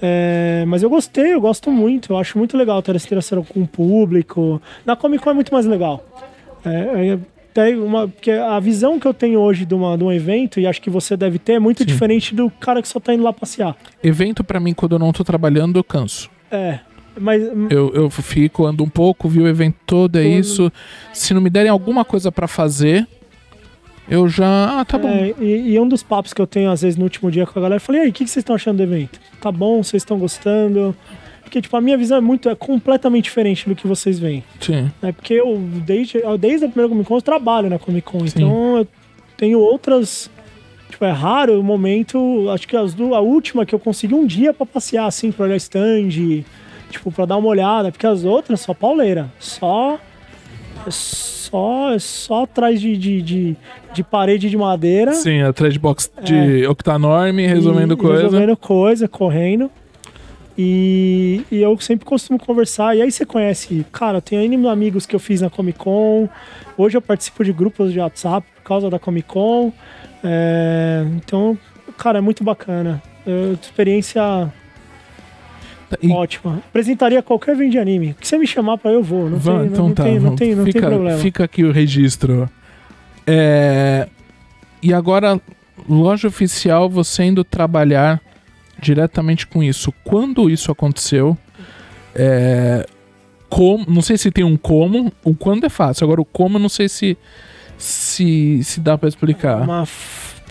S3: É, mas eu gostei, eu gosto muito. Eu acho muito legal ter essa interação com o público. Na Comic Con é muito mais legal. É, é, uma, porque a visão que eu tenho hoje de, uma, de um evento, e acho que você deve ter, é muito
S1: Sim.
S3: diferente do cara que só tá indo lá passear.
S1: Evento pra mim, quando eu não tô trabalhando, eu canso.
S3: É. Mas
S1: Eu, eu fico, ando um pouco, vi o evento todo, é
S3: Todo.
S1: isso. Se não me derem alguma coisa pra fazer, eu já. Ah, tá bom.
S3: É, e, e um dos papos que eu tenho, às vezes, no último dia com a galera, eu falei, e aí, o que, que vocês estão achando do evento? Tá bom? Vocês estão gostando? Porque, tipo, a minha visão é muito, é completamente diferente do que vocês veem.
S1: Sim.
S3: Né? Porque eu, desde, eu, desde a primeira Comic Con, eu trabalho na Comic Con. Então, eu tenho outras... Tipo, é raro o momento... Acho que as du- a última que eu consegui um dia pra passear, assim, pra olhar stand... Tipo, pra dar uma olhada. Porque as outras, só pauleira. Só... É só, é só atrás de, de, de, de parede de madeira.
S1: Sim, a trade box de Octanorm resolvendo
S3: E-
S1: coisa.
S3: Resolvendo coisa, correndo. E, e eu sempre costumo conversar. E aí você conhece, cara, eu tenho N amigos que eu fiz na Comic Con. Hoje eu participo de grupos de WhatsApp por causa da Comic Con. É, então, cara, é muito bacana. É, experiência
S1: E-
S3: ótima. Apresentaria qualquer evento de anime. O que você me chamar pra eu vou. Não,
S1: Vá,
S3: tem,
S1: então
S3: não,
S1: tá,
S3: tem, não, tem, não tem
S1: fica,
S3: problema.
S1: Fica aqui o registro. É, E agora, loja oficial, você indo trabalhar diretamente com isso. Quando isso aconteceu? É, como, não sei se tem um como. O quando é fácil. Agora o como, não sei se se, se dá pra explicar.
S3: Uma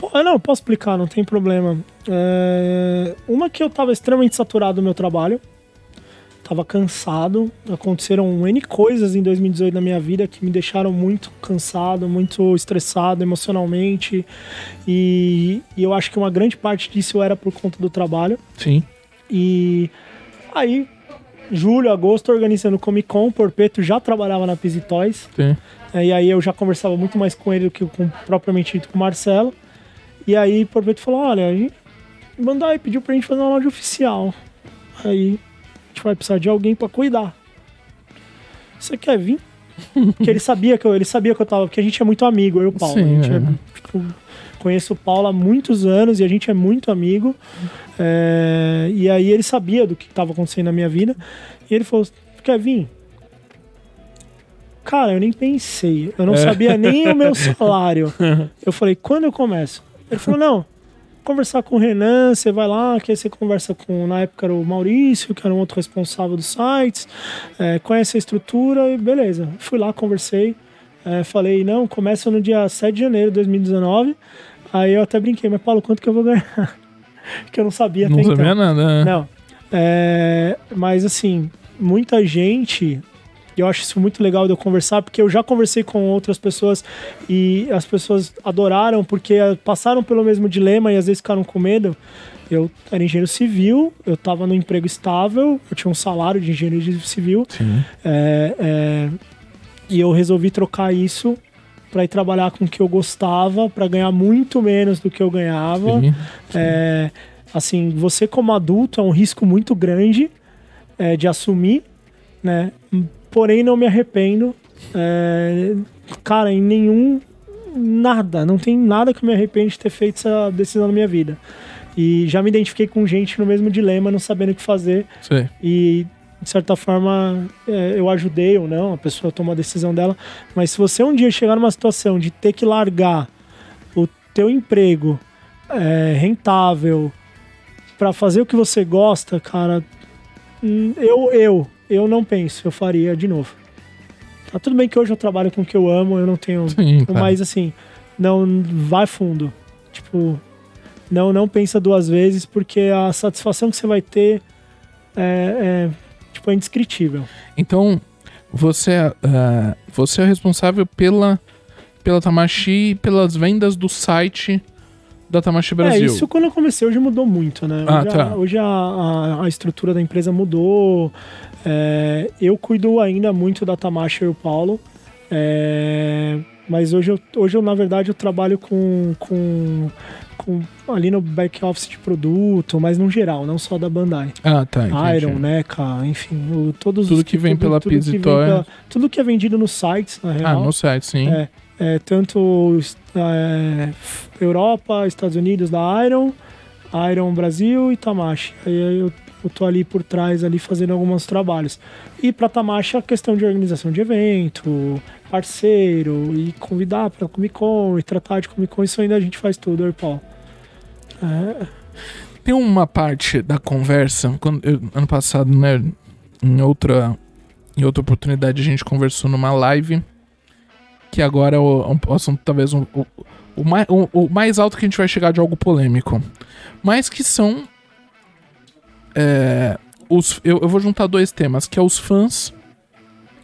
S3: Pô, Não, posso explicar, não tem problema. É, Uma que eu tava extremamente saturado do meu trabalho. Tava cansado. Aconteceram N coisas em 2018 na minha vida que me deixaram muito cansado, muito estressado emocionalmente. E, e eu acho que uma grande parte disso era por conta do trabalho.
S1: Sim.
S3: E aí, julho, agosto, organizando Comic Con, o Porpeto já trabalhava na Pizzy Toys.
S1: sim.
S3: É, E aí eu já conversava muito mais com ele do que com propriamente dito com o Marcelo. E aí o Porpeto falou: olha, a gente mandou aí, pediu pra gente fazer uma loja oficial. Aí a gente vai precisar de alguém pra cuidar. Você quer vir? Porque ele sabia que eu, ele sabia que eu tava, porque a gente é muito amigo, eu e o Paulo.
S1: Sim,
S3: a gente
S1: é.
S3: é, tipo, conheço o Paulo há muitos anos e a gente é muito amigo. É, e aí ele sabia do que estava acontecendo na minha vida. E ele falou: quer vir? Cara, eu nem pensei. Eu não
S1: É.
S3: sabia nem o meu salário. Eu falei, quando eu começo? Ele falou, não, conversar com o Renan, você vai lá, que aí você conversa com, na época era o Maurício, que era um outro responsável dos sites, é, conhece a estrutura e beleza. Fui lá, conversei, é, falei, não, começa no dia 7 de janeiro de 2019. Aí eu até brinquei, mas Paulo, quanto que eu vou ganhar? que eu não sabia
S1: Não
S3: até então.
S1: sabia nada. né?
S3: Não. É, mas assim, muita gente. Eu acho isso muito legal de eu conversar, porque eu já conversei com outras pessoas e as pessoas adoraram, porque passaram pelo mesmo dilema e às vezes ficaram com medo. Eu era engenheiro civil, eu estava no emprego estável, eu tinha um salário de engenheiro civil,
S1: Sim.
S3: é, é, e eu resolvi trocar isso para ir trabalhar com o que eu gostava, para ganhar muito menos do que eu ganhava.
S1: Sim.
S3: É, assim, você como adulto é um risco muito grande é, de assumir, né? Porém, não me arrependo. É, cara, em nenhum. Nada, não tem nada que eu me arrependo de ter feito essa decisão na minha vida. E já me identifiquei com gente no mesmo dilema, não sabendo o que fazer.
S1: Sei.
S3: E, de certa forma, é, eu ajudei ou não, a pessoa tomou a decisão dela. Mas se você um dia chegar numa situação de ter que largar o teu emprego é, rentável para fazer o que você gosta, cara, hum, eu, eu, eu não penso, eu faria de novo. Tá tudo bem que hoje eu trabalho com o que eu amo, eu não tenho
S1: Sim, claro.
S3: mas assim, não vai fundo. Tipo, não não pensa duas vezes porque a satisfação que você vai ter é, é, tipo é indescritível.
S1: Então, você, é, ah, você é responsável pela, pela Tamashi e pelas vendas do site da Tamashi Brasil.
S3: É, isso quando eu comecei hoje mudou muito, né?
S1: Ah,
S3: hoje
S1: tá.
S3: a, hoje a, a, a estrutura da empresa mudou. É, eu cuido ainda muito da Tamashi e o Paulo. É, mas hoje eu, hoje eu, na verdade, eu trabalho com, com, com ali no back office de produto, mas no geral, não só da Bandai.
S1: Ah, tá. entendi.
S3: Iron, NECA, enfim, o, todos
S1: Tudo
S3: os
S1: que vem pela
S3: tudo que
S1: Pizzy
S3: vem
S1: Toy.
S3: pela- Tudo que é vendido nos sites, na
S1: Ah,
S3: real.
S1: no site, sim.
S3: É, é, tanto é, Europa, Estados Unidos da Iron, Iron Brasil e Tamashi. Aí eu, eu tô ali por trás, ali fazendo alguns trabalhos. E pra Tamashi a questão de organização de evento, parceiro, e convidar pra Comic Con, e tratar de Comic Con, isso ainda a gente faz tudo, Airpal. É,
S1: Tem uma parte da conversa, quando eu- ano passado, né, em outra, em outra oportunidade a gente conversou numa live, que agora é o, um assunto talvez um- o, o, mais, o, o mais alto que a gente vai chegar de algo polêmico. Mas que são. é, os, eu, eu vou juntar dois temas, que é os fãs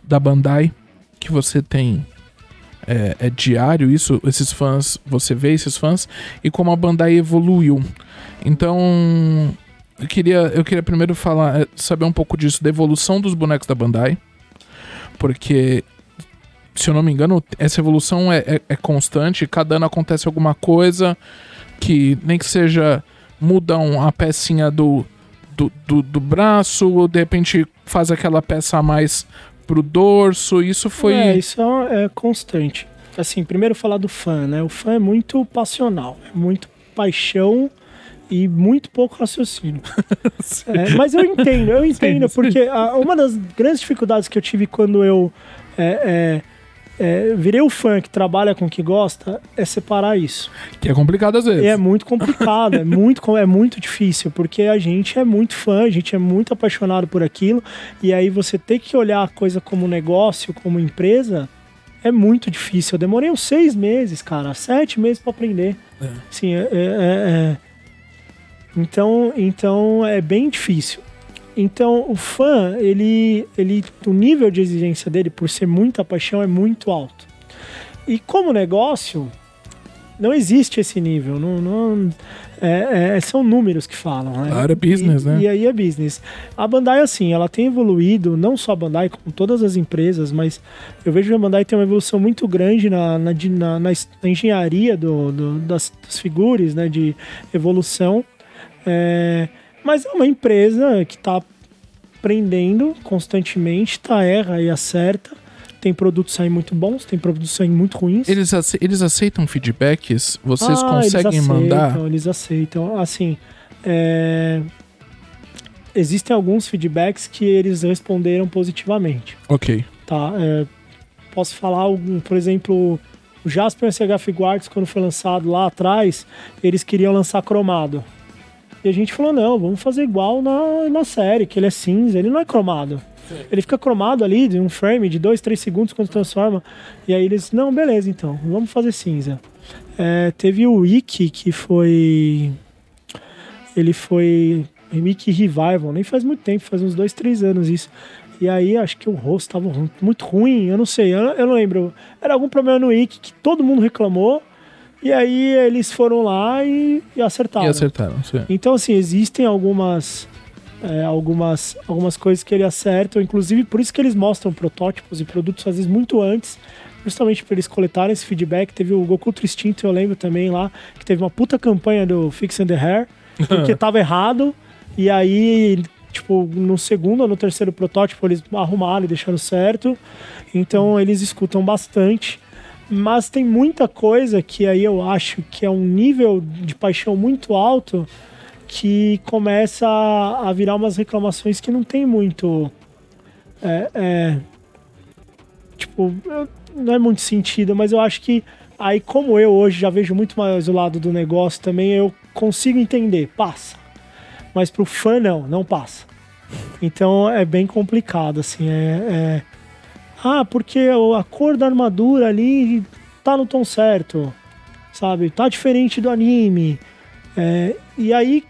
S1: da Bandai, que você tem. É, é diário isso, esses fãs, você vê esses fãs, e como a Bandai evoluiu. Então, eu queria, eu queria primeiro falar, é, saber um pouco disso, da evolução dos bonecos da Bandai. Porque, se eu não me engano, essa evolução é, é- é constante. Cada ano acontece alguma coisa que nem que seja mudam a pecinha do, do, do, do braço, ou de repente faz aquela peça a mais pro dorso. Isso foi.
S3: É, isso é, é constante. Assim, primeiro falar do fã, né? O fã é muito passional, é muito paixão e muito pouco raciocínio. É, mas eu entendo, eu entendo,
S1: sim.
S3: porque a- uma das grandes dificuldades que eu tive quando eu é, é, é, virei o fã que trabalha com o que gosta é separar isso.
S1: Que é complicado às vezes.
S3: E é muito complicado, é muito, é muito difícil, porque a gente é muito fã, a gente é muito apaixonado por aquilo, e aí você ter que olhar a coisa como negócio, como empresa, é muito difícil. Eu demorei uns seis meses, cara, sete meses para aprender.
S1: É.
S3: Sim, é, é- é- é. Então, então é bem difícil. Então, o fã, ele, ele, o nível de exigência dele, por ser muita paixão, é muito alto. E como negócio, não existe esse nível. Não, não- é- é- são números que falam. Né?
S1: Claro, é business,
S3: e,
S1: né?
S3: E aí é business. A Bandai, assim, ela tem evoluído, não só a Bandai, como todas as empresas, mas eu vejo que a Bandai tem uma evolução muito grande na, na, na- na engenharia do, do- das, das figuras, né, de evolução. É, mas é uma empresa que está aprendendo constantemente, tá, erra e acerta. Tem produtos saindo muito bons, tem produtos saindo muito ruins.
S1: Eles, ace- eles aceitam feedbacks? Vocês
S3: Ah, eles
S1: conseguem
S3: aceitam,
S1: mandar?
S3: Eles aceitam. Assim, é, existem alguns feedbacks que eles responderam positivamente.
S1: Ok.
S3: Tá? É, posso falar, algum, por exemplo, o Jasper SH Figuarts, quando foi lançado lá atrás, eles queriam lançar cromado. E a gente falou, não, vamos fazer igual na, na série, que ele é cinza, ele não é cromado. Ele fica cromado ali, de um frame de 2, 3 segundos quando transforma. E aí eles, não, beleza então, vamos fazer cinza. É, teve o Wiki, que foi. Ele foi. Wiki Revival, nem faz muito tempo, faz uns 2, 3 anos isso. E aí acho que o rosto tava ru- muito ruim, eu não sei, eu, eu não lembro. Era algum problema no Wiki que todo mundo reclamou. E aí eles foram lá e, e acertaram.
S1: E acertaram, sim.
S3: Então, assim, existem algumas, é, algumas, algumas coisas que ele acertam, inclusive por isso que eles mostram protótipos e produtos às vezes muito antes, justamente para eles coletarem esse feedback. Teve o Goku Tristinto, eu lembro também lá, que teve uma puta campanha do Fix and the Hair, porque tava errado, e aí, tipo, no segundo ou no terceiro protótipo eles arrumaram e deixaram certo. Então, eles escutam bastante. Mas tem muita coisa que aí eu acho que é um nível de paixão muito alto que começa a virar umas reclamações que não tem muito. É, é, tipo, não é muito sentido, mas eu acho que aí, como eu hoje já vejo muito mais o lado do negócio também, eu consigo entender, passa. Mas pro fã, não, não passa. Então é bem complicado, assim, é- é ah, porque a cor da armadura ali tá no tom certo, sabe? Tá diferente do anime. É, e aí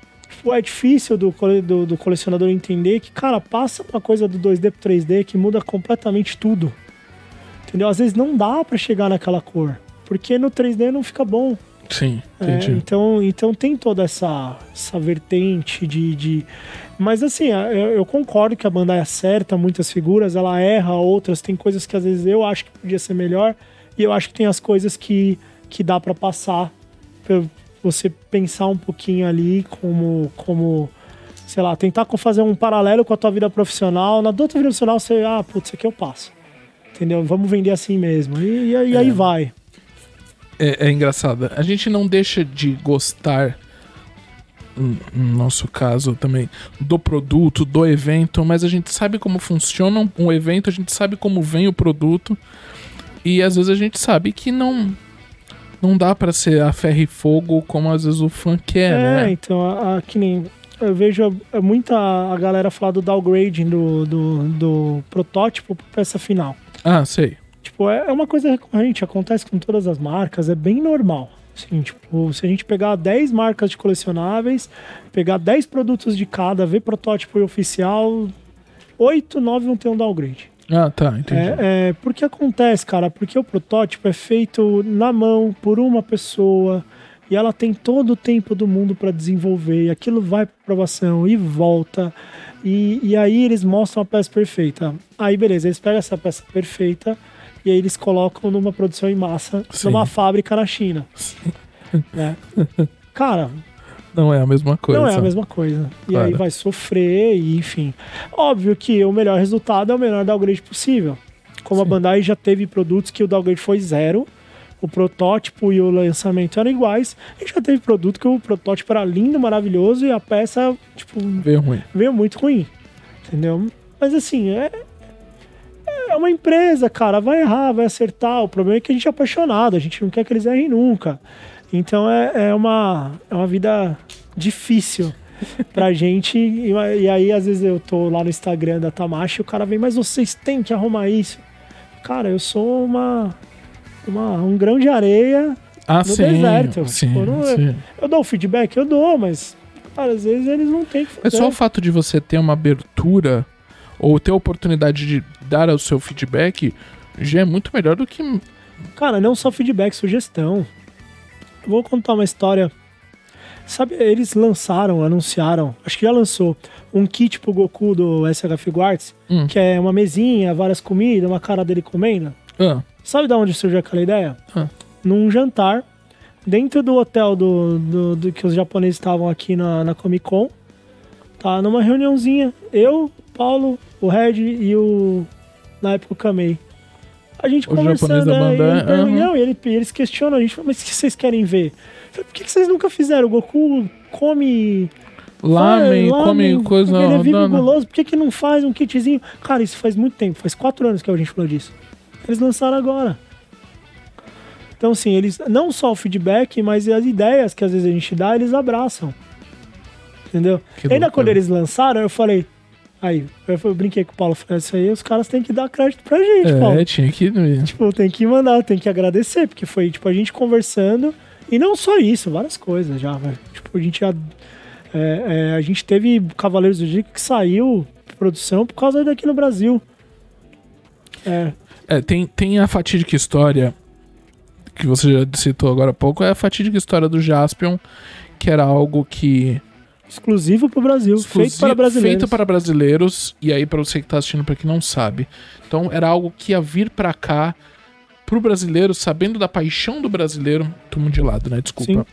S3: tipo, é difícil do, do, do colecionador entender que, cara, passa uma coisa do 2D pro 3D que muda completamente tudo. Entendeu? Às vezes não dá pra chegar naquela cor, porque no 3D não fica bom.
S1: Sim,
S3: É,
S1: entendi.
S3: então, então tem toda essa, essa vertente de, de. Mas assim, eu, eu concordo que a Bandai acerta muitas figuras, ela erra outras, tem coisas que às vezes eu acho que podia ser melhor, e eu acho que tem as coisas que, que dá pra passar. Pra você pensar um pouquinho ali como. como sei lá, tentar fazer um paralelo com a tua vida profissional. Na tua vida profissional, você, ah, putz, isso aqui eu passo. Entendeu? Vamos vender assim mesmo. E, e e aí vai.
S1: É, é engraçado. A gente não deixa de gostar no nosso caso também, do produto, do evento, mas a gente sabe como funciona um- evento, a gente sabe como vem o produto. E às vezes a gente sabe que não não dá pra ser a ferro e fogo como às vezes o fã quer,
S3: É,
S1: né?
S3: então, a, a- que nem. Eu vejo a- muita a galera falar do downgrading do, do, do protótipo pra peça final.
S1: Ah, sei.
S3: Tipo, é é uma coisa recorrente, acontece com todas as marcas, é bem normal. Assim, tipo, se a gente pegar 10 marcas de colecionáveis, pegar 10 produtos de cada, ver protótipo e oficial, 8, 9 vão ter um downgrade.
S1: Ah, tá, entendi.
S3: É, é, porque acontece, cara, porque o protótipo é feito na mão por uma pessoa e ela tem todo o tempo do mundo para desenvolver e aquilo vai para aprovação e volta e, e aí eles mostram a peça perfeita. Aí beleza, eles pegam essa peça perfeita e aí eles colocam numa produção em massa
S1: Sim.
S3: numa fábrica na China. né? Cara,
S1: Não é a mesma coisa.
S3: não é a mesma coisa. E
S1: Claro.
S3: aí vai sofrer, e enfim. Óbvio que o melhor resultado é o menor downgrade possível. Como a
S1: Sim.
S3: Bandai já teve produtos que o downgrade foi zero, o protótipo e o lançamento eram iguais, e já teve produto que o protótipo era lindo, maravilhoso, e a peça, tipo,
S1: Veio ruim.
S3: veio muito ruim. Entendeu? Mas assim, é. É uma empresa, cara, vai errar, vai acertar. O problema é que a gente é apaixonado, a gente não quer que eles errem nunca. Então é, é, uma, é uma vida difícil pra gente. E, e aí, às vezes, eu tô lá no Instagram da Tamashi e o cara vem, mas vocês têm que arrumar isso. Cara, eu sou uma, uma um grão de areia.
S1: Ah,
S3: No
S1: sim.
S3: deserto.
S1: Sim,
S3: Tipo, não é-
S1: sim.
S3: Eu dou o feedback, eu dou, mas cara, às vezes eles não têm que
S1: É
S3: fazer.
S1: só o fato de você ter uma abertura ou ter a oportunidade de dar o seu feedback já é muito melhor do que.
S3: Cara, não só feedback, sugestão. Vou contar uma história. Sabe, eles lançaram, anunciaram, acho que já lançou, um kit pro Goku do SH Figuarts,
S1: Hum.
S3: que é uma mesinha, várias comidas, uma cara dele comendo.
S1: Ah,
S3: Sabe de onde surgiu aquela ideia?
S1: Ah.
S3: Num jantar, dentro do hotel do, do, do que os japoneses estavam aqui na, na Comic Con. Tá, numa reuniãozinha. Eu, Paulo, o Red e o. Na época o Kamei. A gente
S1: O
S3: conversando, né, e,
S1: Bandai,
S3: ele
S1: aham.
S3: não, e ele- eles questionam a gente, mas o que vocês querem ver? Eu falei, Por que, vocês nunca fizeram? O Goku come
S1: lamen, come coisa
S3: Ele é vivo
S1: rodando.
S3: guloso, por que, que não faz um kitzinho? Cara, isso faz muito tempo, faz quatro anos que a gente falou disso. Eles lançaram agora. Então, assim, eles não só o feedback, mas as ideias que às vezes a gente dá, eles abraçam. Entendeu?
S1: Que
S3: ainda
S1: loucura.
S3: quando eles lançaram, eu falei. Aí, eu, brinquei com o Paulo, falei, isso aí os caras têm que dar crédito pra gente, Paulo.
S1: É, tinha que.
S3: Tipo, tem que mandar, tem que agradecer, porque foi, tipo, a gente conversando, e não só isso, várias coisas já, velho. Tipo, a gente já. é, é, a gente teve Cavaleiros do Zodíaco que saiu de produção por causa daqui no Brasil. É,
S1: É, tem, tem a fatídica história que você já citou agora há pouco, é a fatídica história do Jaspion, que era algo que.
S3: Exclusivo pro Brasil, feito para brasileiros.
S1: Feito para brasileiros, e aí pra você que tá assistindo, pra quem não sabe. Então era algo que ia vir pra cá pro brasileiro, sabendo da paixão do brasileiro. Tomo de lado, né? Desculpa.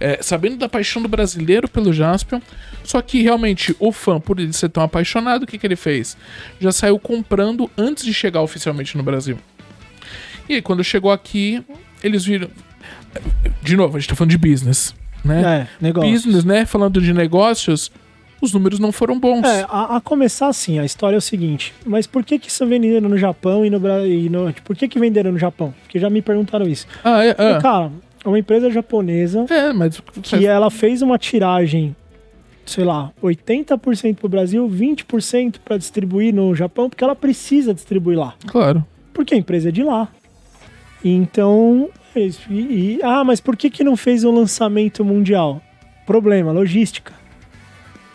S1: É, sabendo da paixão do brasileiro pelo Jaspion. Só que realmente o fã, por ele ser tão apaixonado, o que, que ele fez? Já saiu comprando antes de chegar oficialmente no Brasil. E aí, quando chegou aqui, eles viram. De novo, a gente tá falando de business, né?
S3: É.
S1: Business, né? Falando de negócios, os números não foram bons.
S3: É, a, a começar assim, a história é o seguinte, mas por que que isso venderam no Japão e no Brasil? Por que que venderam no Japão? Porque já me perguntaram isso.
S1: Ah, é, é.
S3: Cara, é uma empresa japonesa
S1: É, mas.
S3: que ela fez uma tiragem, sei lá, 80% pro Brasil, 20% para distribuir no Japão, porque ela precisa distribuir lá.
S1: Claro.
S3: Porque a empresa é de lá. Então, eles- e, e- ah, mas por que que não fez um lançamento mundial? Problema, logística.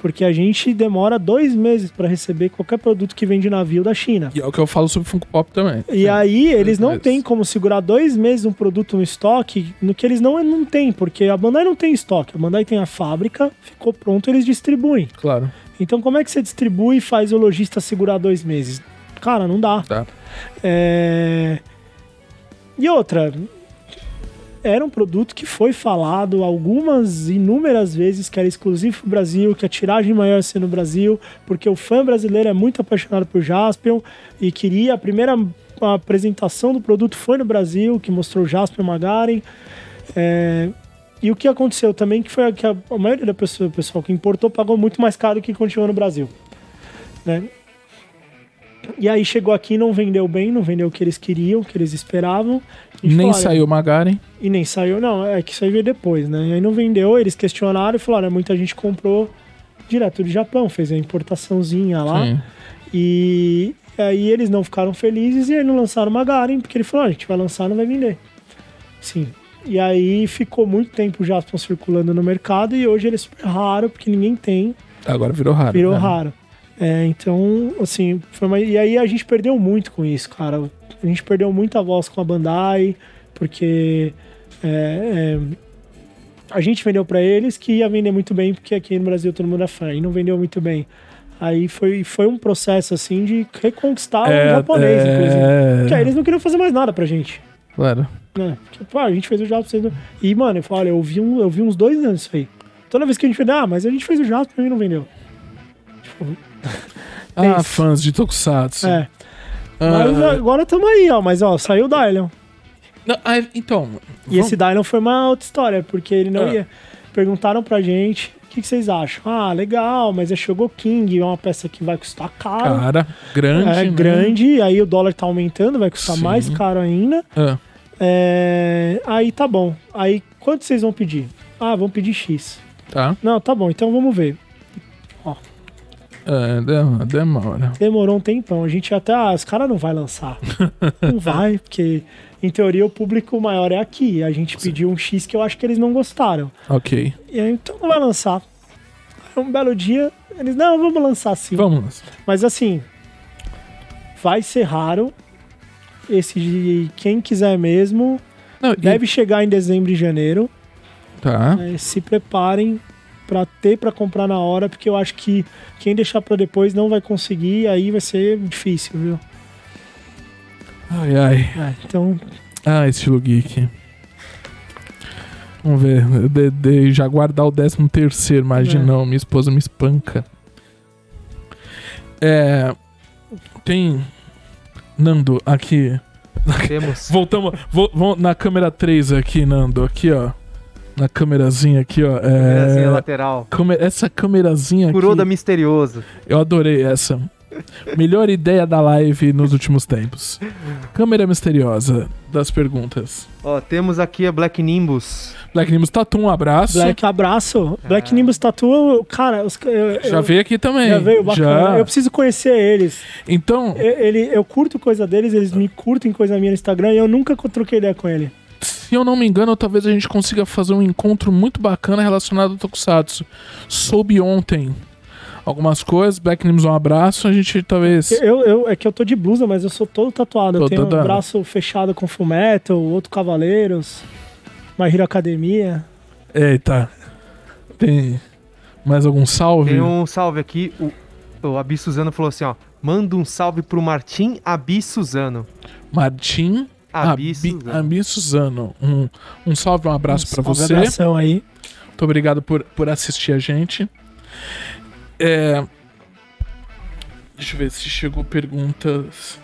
S3: Porque a gente demora dois meses para receber qualquer produto que vem de navio da China.
S1: E é o que eu falo sobre Funko Pop também.
S3: E aí eles não têm como segurar dois meses um produto no estoque, no que eles não, não têm, porque a Bandai não tem estoque. A Bandai tem a fábrica, ficou pronto, eles distribuem.
S1: Claro.
S3: Então como é que você distribui e faz o lojista segurar dois meses? Cara, não dá.
S1: Tá.
S3: É... E outra, era um produto que foi falado algumas, inúmeras vezes que era exclusivo pro Brasil, que a tiragem maior ia ser no Brasil, porque o fã brasileiro é muito apaixonado por Jaspion e queria a primeira apresentação do produto foi no Brasil, que mostrou Jaspion Magaren. É, E o que aconteceu também, que foi que a, a maioria da pessoa, o pessoal que importou pagou muito mais caro que continuou no Brasil. Né? E aí chegou aqui, não vendeu bem, não vendeu o que eles queriam, o que eles esperavam.
S1: Nem
S3: falou,
S1: saiu Magaren.
S3: E nem saiu, não, é que isso aí veio depois, né? E aí não vendeu, eles questionaram e falaram, muita gente comprou direto do Japão, fez a importaçãozinha lá.
S1: Sim.
S3: E aí eles não ficaram felizes e aí não lançaram Magaren, porque ele falou, "Ah, a gente vai lançar, não vai vender. Sim. E aí ficou muito tempo o Jaspion circulando no mercado e hoje ele é super raro, porque ninguém tem,
S1: Agora virou raro.
S3: virou
S1: né?
S3: raro. É, então, assim, foi uma... e aí a gente perdeu muito com isso, cara. A gente perdeu muita voz com a Bandai, porque é, é, a gente vendeu pra eles que ia vender muito bem, porque aqui no Brasil todo mundo é fã, e não vendeu muito bem. Aí foi, foi um processo, assim, de reconquistar
S1: É,
S3: o japonês,
S1: é,
S3: inclusive. Porque aí eles não queriam fazer mais nada pra gente.
S1: Claro.
S3: Né? Porque, pô, a gente fez o Jato sendo. E, mano, eu falo, olha, eu vi, um, eu vi uns dois anos isso aí. Toda vez que a gente fez, ah, mas a gente fez o Jato pra mim não vendeu. Tipo,
S1: Ah, fãs de Tokusatsu.
S3: é.
S1: Ah,
S3: Mas agora estamos aí, ó. Mas, ó, saiu o Dylion.
S1: não, ah, então.
S3: E
S1: vamos-
S3: esse Dylion foi uma outra história, porque ele não
S1: Ah.
S3: ia. Perguntaram pra gente, o que, que vocês acham? Ah, legal, mas é Shogo King, é uma peça que vai custar caro.
S1: Cara, grande.
S3: é
S1: né?
S3: grande, aí o dólar tá aumentando, vai custar
S1: Sim.
S3: mais caro ainda.
S1: Ah,
S3: É, Aí tá bom. Aí quanto vocês vão pedir? Ah, vão pedir X.
S1: tá.
S3: Não, tá bom, então vamos ver.
S1: É, dem- demora.
S3: Demorou um tempão. A gente até. Ah, os caras não vai lançar. não vai, porque em teoria o público maior é aqui. A gente pediu um X que eu acho que eles não gostaram.
S1: Ok.
S3: E aí, então não vai lançar. Um belo dia, eles, não, vamos lançar sim.
S1: Vamos.
S3: Mas assim, vai ser raro. Esse de quem quiser mesmo,
S1: Não, e-
S3: deve chegar em dezembro e janeiro.
S1: Tá.
S3: É, se preparem pra ter pra comprar na hora, porque eu acho que quem deixar pra depois não vai conseguir, aí vai ser difícil, viu?
S1: Ai, ai.
S3: É, então,
S1: Ah, estilo geek. Vamos ver. De, de- já guardar o décimo terceiro, imagina
S3: É.
S1: não, minha esposa me espanca. É. Tem. Nando, aqui.
S2: Temos.
S1: Voltamos. vo- vamos na câmera 3 aqui, Nando. Aqui, ó. Na câmerazinha aqui, ó.
S2: Câmerazinha
S1: É,
S2: lateral.
S1: essa câmerazinha aqui.
S2: Kuroda misterioso.
S1: Eu adorei essa. Melhor ideia da live nos últimos tempos. Câmera misteriosa das perguntas.
S2: Ó, temos aqui a Black Nimbus.
S1: Black Nimbus Tatu, um abraço.
S3: Black abraço. Black Nimbus Tattoo, cara, os, eu,
S1: Já
S3: eu-
S1: veio aqui também.
S3: já veio bacana.
S1: Já.
S3: Eu preciso conhecer eles.
S1: Então,
S3: Eu, ele, eu curto coisa deles, eles me curtem coisa minha no Instagram e eu nunca troquei ideia com ele.
S1: Se eu não me engano, talvez a gente consiga fazer um encontro muito bacana relacionado ao Tokusatsu. Soube ontem algumas coisas. Black Nimbus, um abraço. A gente talvez.
S3: Eu, eu, é que eu tô de blusa, mas eu sou todo tatuado.
S1: Tô
S3: eu tenho um braço fechado com Fullmetal, outro Cavaleiros, My Hero Academia.
S1: Eita. Tem mais algum salve?
S2: Tem um salve aqui. O, o Abi Suzano falou assim, ó. Manda um salve pro Martim Abi Suzano.
S1: Martim
S2: Abi Suzano.
S1: Abi Suzano. Um, um salve, um abraço pra
S3: Salve,
S1: você.
S3: abração aí.
S1: Muito obrigado por, por assistir a gente. É, Deixa eu ver se chegou perguntas.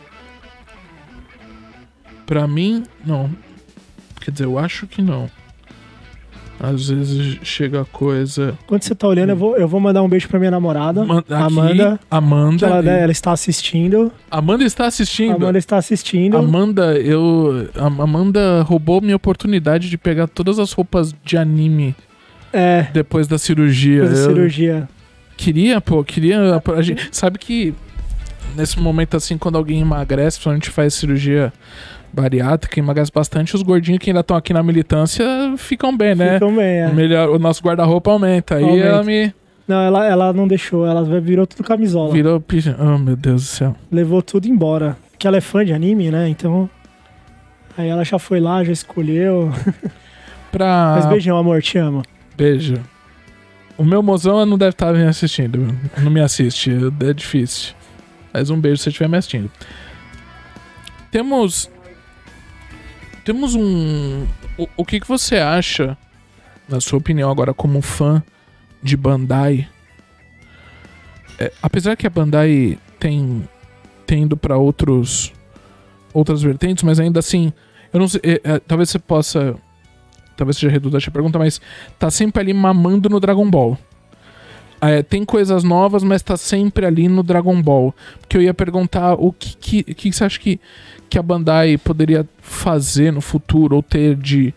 S1: Pra mim, não. Quer dizer, eu acho que não. Às vezes chega coisa.
S3: Quando você tá olhando, eu vou, eu vou mandar um beijo pra minha namorada,
S1: Man- aqui,
S3: Amanda.
S1: Amanda.
S3: ela, né, ela está assistindo.
S1: Amanda está assistindo.
S3: A Amanda está assistindo.
S1: Amanda, eu. a Amanda roubou minha oportunidade de pegar todas as roupas de anime
S3: É,
S1: depois da cirurgia.
S3: depois da
S1: Eu-
S3: cirurgia.
S1: Queria, pô, queria. A gente, sabe que nesse momento assim, quando alguém emagrece, principalmente faz cirurgia bariátrica, emagrece bastante, os gordinhos que ainda estão aqui na militância ficam bem, né?
S3: Ficam bem, é.
S1: Melhor, o nosso guarda-roupa aumenta. Aí
S3: Aumenta.
S1: ela me
S3: Não, ela, ela não deixou, ela virou tudo camisola.
S1: virou. pija- Oh, meu Deus do céu.
S3: Levou tudo embora. Porque ela é fã de anime, né? Então. Aí ela já foi lá, já escolheu.
S1: Pra.
S3: Mas beijão, amor, te amo.
S1: Beijo. O meu mozão não deve estar me assistindo. Não me assiste. É difícil. Mas um beijo se você estiver me assistindo. Temos. Temos um. O, o que, que você acha, na sua opinião, agora, como fã de Bandai? É, apesar que a Bandai tem, ido para outros. outras vertentes, mas ainda assim. Eu não sei. é, é, talvez você possa talvez seja redundante a pergunta, mas tá sempre ali mamando no Dragon Ball. É, tem coisas novas, mas tá sempre ali no Dragon Ball. Porque eu ia perguntar o que, que, que você acha que, que a Bandai poderia fazer no futuro, ou ter de,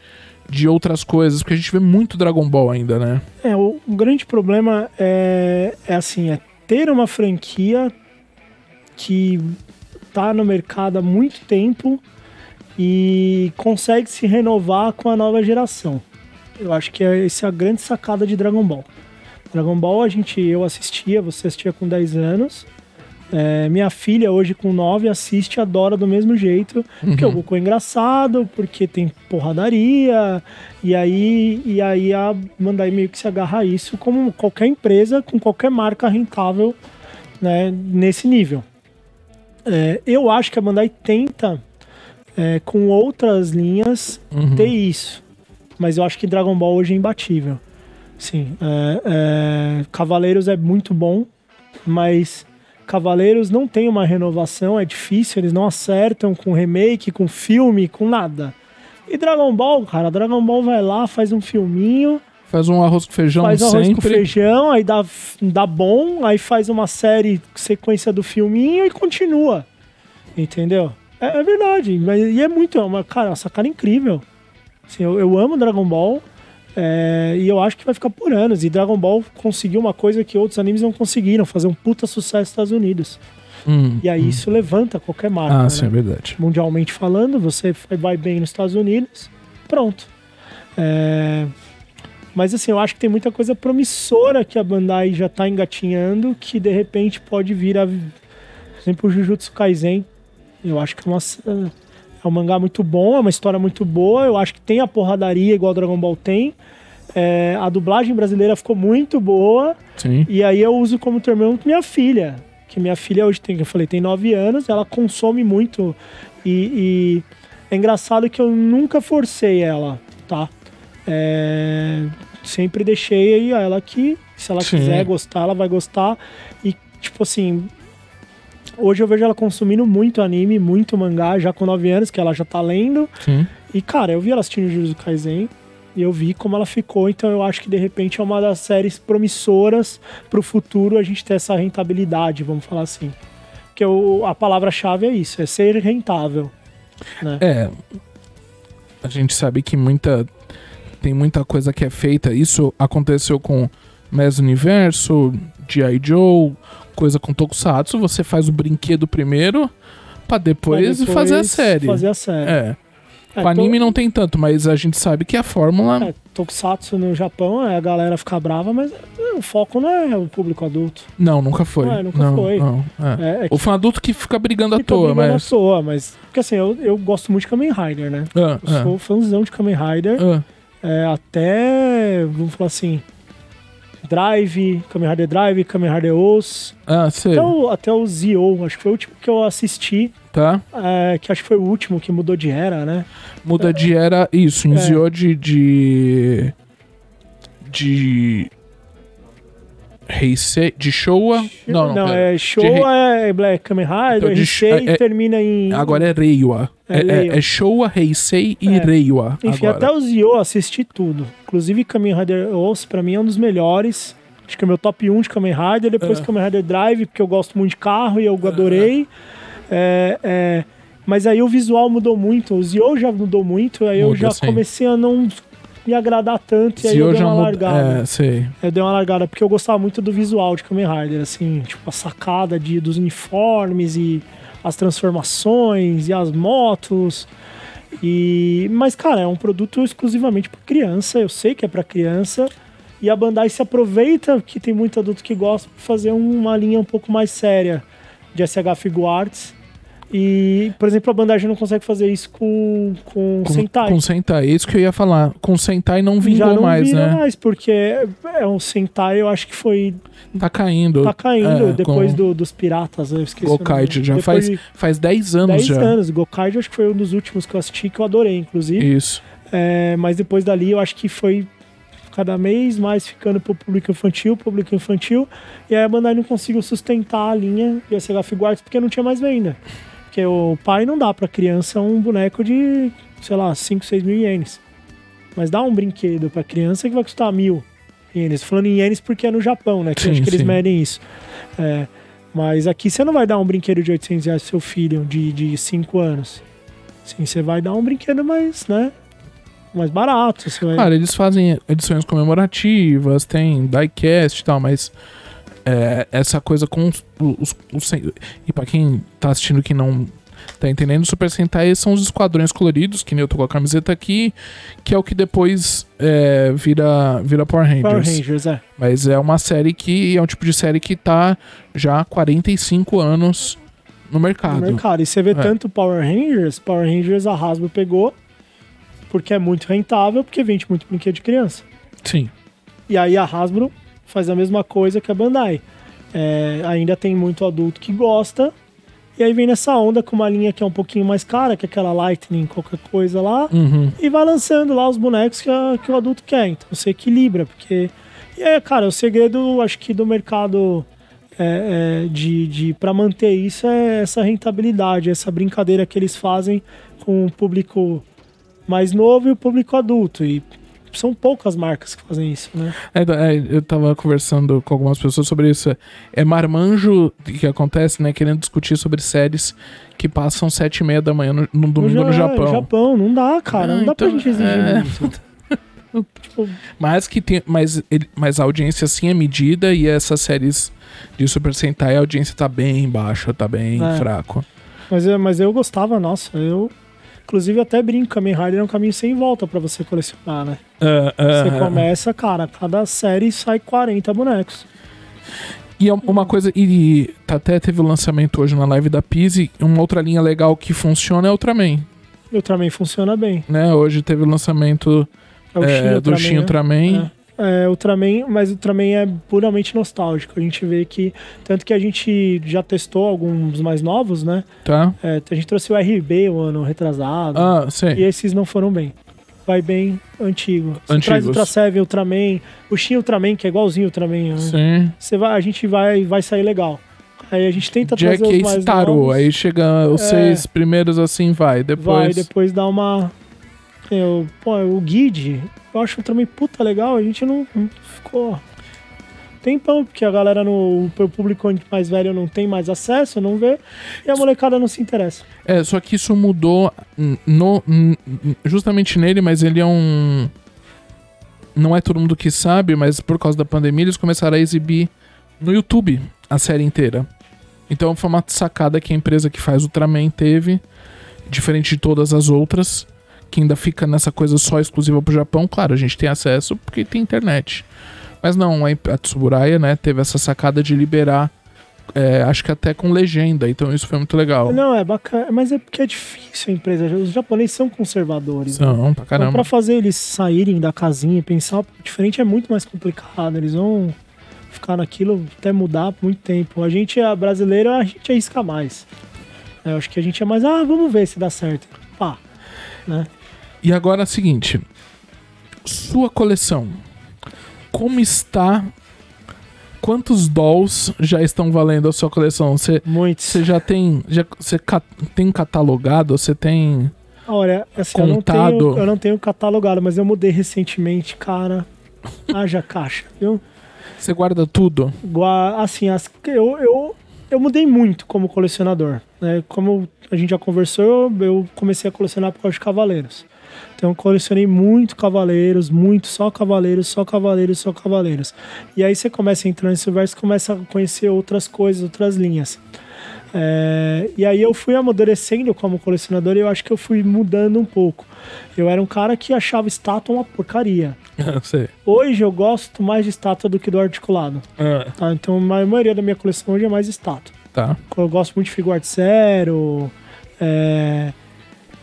S1: de outras coisas, porque a gente vê muito Dragon Ball ainda, né?
S3: É, o, o grande problema é, é assim, é ter uma franquia que tá no mercado há muito tempo e consegue se renovar com a nova geração. Eu acho que é, essa é a grande sacada de Dragon Ball. Dragon Ball a gente, eu assistia, você assistia com 10 anos. É, minha filha hoje com 9 assiste e adora do mesmo jeito. Porque o Goku é engraçado, porque tem porradaria. E aí, e aí a Bandai meio que se agarra a isso como qualquer empresa, com qualquer marca rentável né, nesse nível. É, eu acho que a Bandai tenta, é, com outras linhas,
S1: Uhum.
S3: ter isso. Mas eu acho que Dragon Ball hoje é imbatível. Sim, é, é, Cavaleiros é muito bom, mas Cavaleiros não tem uma renovação, é difícil, eles não acertam com remake, com filme, com nada. E Dragon Ball, cara, Dragon Ball vai lá, faz um filminho,
S1: Faz um arroz com feijão
S3: faz um arroz
S1: sempre.
S3: com feijão, aí dá, dá bom, aí faz uma série sequência do filminho e continua. Entendeu? É, é verdade. Mas, e é muito, é uma, cara, uma sacada incrível. Assim, eu, eu amo Dragon Ball. É, e eu acho que vai ficar por anos. E Dragon Ball conseguiu uma coisa que outros animes não conseguiram, fazer um puta sucesso nos Estados Unidos.
S1: Hum,
S3: E aí isso levanta qualquer marca.
S1: Ah,
S3: né?
S1: sim, é verdade.
S3: mundialmente falando, você vai bem nos Estados Unidos, pronto. É, Mas assim, eu acho que tem muita coisa promissora que a Bandai já tá engatinhando, que de repente pode vir a. Por exemplo, o Jujutsu Kaisen. Eu acho que é, uma... é um mangá muito bom, é uma história muito boa. Eu acho que tem a porradaria igual Dragon Ball tem. É, A dublagem brasileira ficou muito boa.
S1: Sim.
S3: E aí eu uso como termômetro minha filha. Que minha filha hoje tem, que eu falei, tem 9 anos, ela consome muito. E, e é engraçado que eu nunca forcei ela, tá? É, sempre deixei ela que, se ela
S1: Sim.
S3: quiser gostar, ela vai gostar. E, tipo assim, hoje eu vejo ela consumindo muito anime, muito mangá, já com 9 anos, que ela já tá lendo.
S1: Sim.
S3: E, cara, eu vi ela assistindo Jujutsu Kaisen e eu vi como ela ficou, então eu acho que de repente é uma das séries promissoras pro futuro a gente ter essa rentabilidade, vamos falar assim. Porque a palavra-chave é isso, é ser rentável. Né?
S1: É. A gente sabe que muita. Tem muita coisa que é feita. Isso aconteceu com Mass Universo, G.I. Joe, coisa com Tokusatsu. Você faz o brinquedo primeiro pra depois,
S3: Pra depois
S1: fazer a série.
S3: Fazer a série.
S1: É.
S3: É,
S1: Com anime
S3: to-
S1: não tem tanto, mas a gente sabe que a fórmula.
S3: é, Tokusatsu no Japão, é, a galera fica brava, mas é, o foco não é o público adulto.
S1: Não, nunca foi.
S3: Não, nunca
S1: não,
S3: foi.
S1: não, é.
S3: É, é
S1: O fã adulto que fica brigando à toa,
S3: brigando
S1: mas.
S3: à toa, mas... Porque assim, eu, eu gosto muito de Kamen Rider, né?
S1: Ah,
S3: Eu sou fãzão de Kamen Rider.
S1: ah, ah.
S3: É, até, vamos falar assim, Drive, Kamen Rider Drive, Kamen Rider Os,
S1: Ah, sei.
S3: até o, até o Zio, acho que foi o último que eu assisti,
S1: Tá.
S3: é, que acho que foi o último que mudou de era, né?
S1: Muda de era. Isso,
S3: É.
S1: enziou de. de. de. Heisei. De Showa. Não, não. pera.
S3: é Showa, é Black Kamen Rider,
S1: Então,
S3: Heisei
S1: é-
S3: termina em...
S1: Agora é Reiwa.
S3: É
S1: É, é, é Showa, Heisei e
S3: É.
S1: Reiwa.
S3: Enfim,
S1: agora.
S3: até o Zio eu assisti tudo. Inclusive Kamen Rider Os, pra mim é um dos melhores. Acho que é meu top 1 de Kamen Rider. Depois
S1: É.
S3: Kamen Rider Drive, porque eu gosto muito de carro e eu adorei. É, é, mas aí o visual mudou muito. O Zio já mudou muito. Aí eu
S1: Muda,
S3: já
S1: sim.
S3: comecei a não me agradar tanto. E aí eu dei uma largada.
S1: É, sei.
S3: Eu dei uma largada porque eu gostava muito do visual de Kamen Rider, assim, tipo a sacada de, dos uniformes e as transformações e as motos. E mas cara, é um produto exclusivamente para criança, eu sei que é para criança. E a Bandai se aproveita que tem muito adulto que gosta para fazer uma linha um pouco mais séria de SH Figuarts. E, por exemplo, a Bandai já não consegue fazer isso com, com,
S1: Com
S3: Sentai.
S1: Com Sentai. É isso que eu ia falar. Com Sentai não vingou
S3: não
S1: mais, né?
S3: mais, porque é, é um Sentai, eu acho que foi
S1: Tá caindo.
S3: Tá caindo
S1: É,
S3: depois
S1: com
S3: do- dos piratas, eu esqueci.
S1: Gokaid. Já
S3: Depois
S1: faz,
S3: de
S1: faz 10 anos
S3: 10
S1: já.
S3: anos. Gokaid acho que foi um dos últimos que eu assisti que eu adorei, inclusive.
S1: Isso.
S3: É, mas depois dali eu acho que foi cada mês mais ficando pro público infantil, público infantil. E aí a Bandai não conseguiu sustentar a linha de SH Figuarts porque não tinha mais venda. Porque o pai não dá pra criança um boneco de, sei lá, 5, 6 mil ienes. Mas dá um brinquedo pra criança que vai custar mil ienes. Falando em ienes porque é no Japão, né? Que
S1: Sim,
S3: acho que eles
S1: sim.
S3: medem isso. É, mas aqui você não vai dar um brinquedo de 800 reais pro seu filho de, de 5 anos. Sim, você vai dar um brinquedo mais, né? Mais barato. Você vai...
S1: Claro, eles fazem edições comemorativas, tem diecast e tal, mas é, essa coisa com os, os- os- E pra quem tá assistindo que não tá entendendo, Super Sentai são os esquadrões coloridos, que nem eu tô com a camiseta aqui, que é o que depois é, vira, vira Power Rangers.
S3: Power Rangers, é.
S1: Mas é uma série que é um tipo de série que tá já há 45 anos no mercado.
S3: no mercado. E você vê
S1: É.
S3: tanto Power Rangers, Power Rangers a Hasbro pegou, porque é muito rentável, porque vende muito brinquedo de criança.
S1: Sim.
S3: E aí a Hasbro faz a mesma coisa que a Bandai. É, ainda tem muito adulto que gosta, e aí vem nessa onda com uma linha que é um pouquinho mais cara, que é aquela Lightning, qualquer coisa lá,
S1: Uhum.
S3: e vai lançando lá os bonecos que, a- que o adulto quer. Então você equilibra, porque. E é, cara, o segredo, acho que, do mercado é, é, de, de para manter isso é essa rentabilidade, essa brincadeira que eles fazem com o público mais novo e o público adulto. E são poucas marcas que fazem isso, né?
S1: É, é, eu tava conversando com algumas pessoas sobre isso. É marmanjo que acontece, né? Querendo discutir sobre séries que passam sete e meia da manhã no, no domingo no,
S3: Ja-
S1: Japão.
S3: Japão, não dá, cara.
S1: Ah,
S3: não dá pra
S1: então,
S3: gente exigir
S1: é.
S3: isso. tipo,
S1: Mas que tem. Mas, ele, mas a audiência sim é medida e essas séries de Super Sentai a audiência tá bem baixa, tá bem
S3: É.
S1: fraco.
S3: Mas mas eu gostava, nossa, eu. Inclusive, até brinco, Kamen Rider é um caminho sem volta pra você colecionar, né?
S1: Ah, ah,
S3: Você começa, cara, cada série sai 40 bonecos.
S1: E é uma coisa, e tá- até teve o lançamento hoje na live da Pizzi, uma outra linha legal que funciona é o Ultraman,
S3: O Ultraman funciona bem.
S1: né? Hoje teve o lançamento
S3: É o
S1: é,
S3: Shin
S1: do
S3: Ultraman,
S1: Shin
S3: né?
S1: Ultraman.
S3: É, Ultraman, mas Ultraman é puramente nostálgico. A gente vê que. Tanto que a gente já testou alguns mais novos, né?
S1: Tá?
S3: É, a gente trouxe o RB o ano retrasado.
S1: Ah,
S3: E
S1: sei.
S3: esses não foram bem. Vai bem antigo. Você
S1: Antigos.
S3: traz Ultra Seven, Ultraman, o Shin Ultraman, que é igualzinho Ultraman. né?
S1: Sim.
S3: Você vai, a gente vai, vai sair legal. Aí a gente tenta
S1: Jack
S3: trazer os
S1: Ace
S3: mais
S1: tarou,
S3: novos.
S1: aí chega os
S3: É.
S1: seis primeiros assim, vai. Depois.
S3: Vai, depois dá uma. Eu, pô, o Guide, eu acho também puta legal, a gente não, não ficou. Tempão, porque a galera no. O público mais velho não tem mais acesso, não vê, e a molecada não se interessa.
S1: É, só que isso mudou no, justamente nele, mas ele é um. Não é todo mundo que sabe, mas por causa da pandemia eles começaram a exibir no YouTube a série inteira. Então foi uma sacada que a empresa que faz Ultraman teve, diferente de todas as outras, que ainda fica nessa coisa só exclusiva pro Japão. Claro, a gente tem acesso porque tem internet. Mas não, a Tsuburaya, né, teve essa sacada de liberar, é, acho que até com legenda, então isso foi muito legal.
S3: Não, é bacana, mas é porque é difícil a empresa. Os japoneses são conservadores. né?
S1: São, pra
S3: Então,
S1: caramba.
S3: pra fazer eles saírem da casinha e pensar diferente é muito mais complicado. Eles vão ficar naquilo até mudar por muito tempo. A gente, a brasileira, a gente arrisca mais. Eu acho que a gente é mais, ah, vamos ver se dá certo. Pá. Né?
S1: E agora é o seguinte: sua coleção. Como está? Quantos dolls já estão valendo a sua coleção? Você
S3: Muitos.
S1: você já tem. Já, você ca- tem catalogado? Você tem.
S3: Olha, assim, eu não,
S1: Contado.
S3: tenho, eu não tenho catalogado, mas eu mudei recentemente, cara. Haja caixa, viu?
S1: Você guarda tudo?
S3: Gua- Assim, as- eu, eu, eu mudei muito como colecionador. Né? Como a gente já conversou, eu comecei a colecionar por causa de cavaleiros. Então eu colecionei muito cavaleiros, muito só cavaleiros, só cavaleiros, só cavaleiros. E aí você começa a entrar nesse universo e começa a conhecer outras coisas, outras linhas. É, e aí eu fui amadurecendo como colecionador e eu acho que eu fui mudando um pouco. Eu era um cara que achava estátua uma porcaria. Hoje eu gosto mais de estátua do que do articulado.
S1: Ah,
S3: Tá, então a maioria da minha coleção hoje é mais estátua.
S1: tá.
S3: Eu gosto muito de figure art zero, é,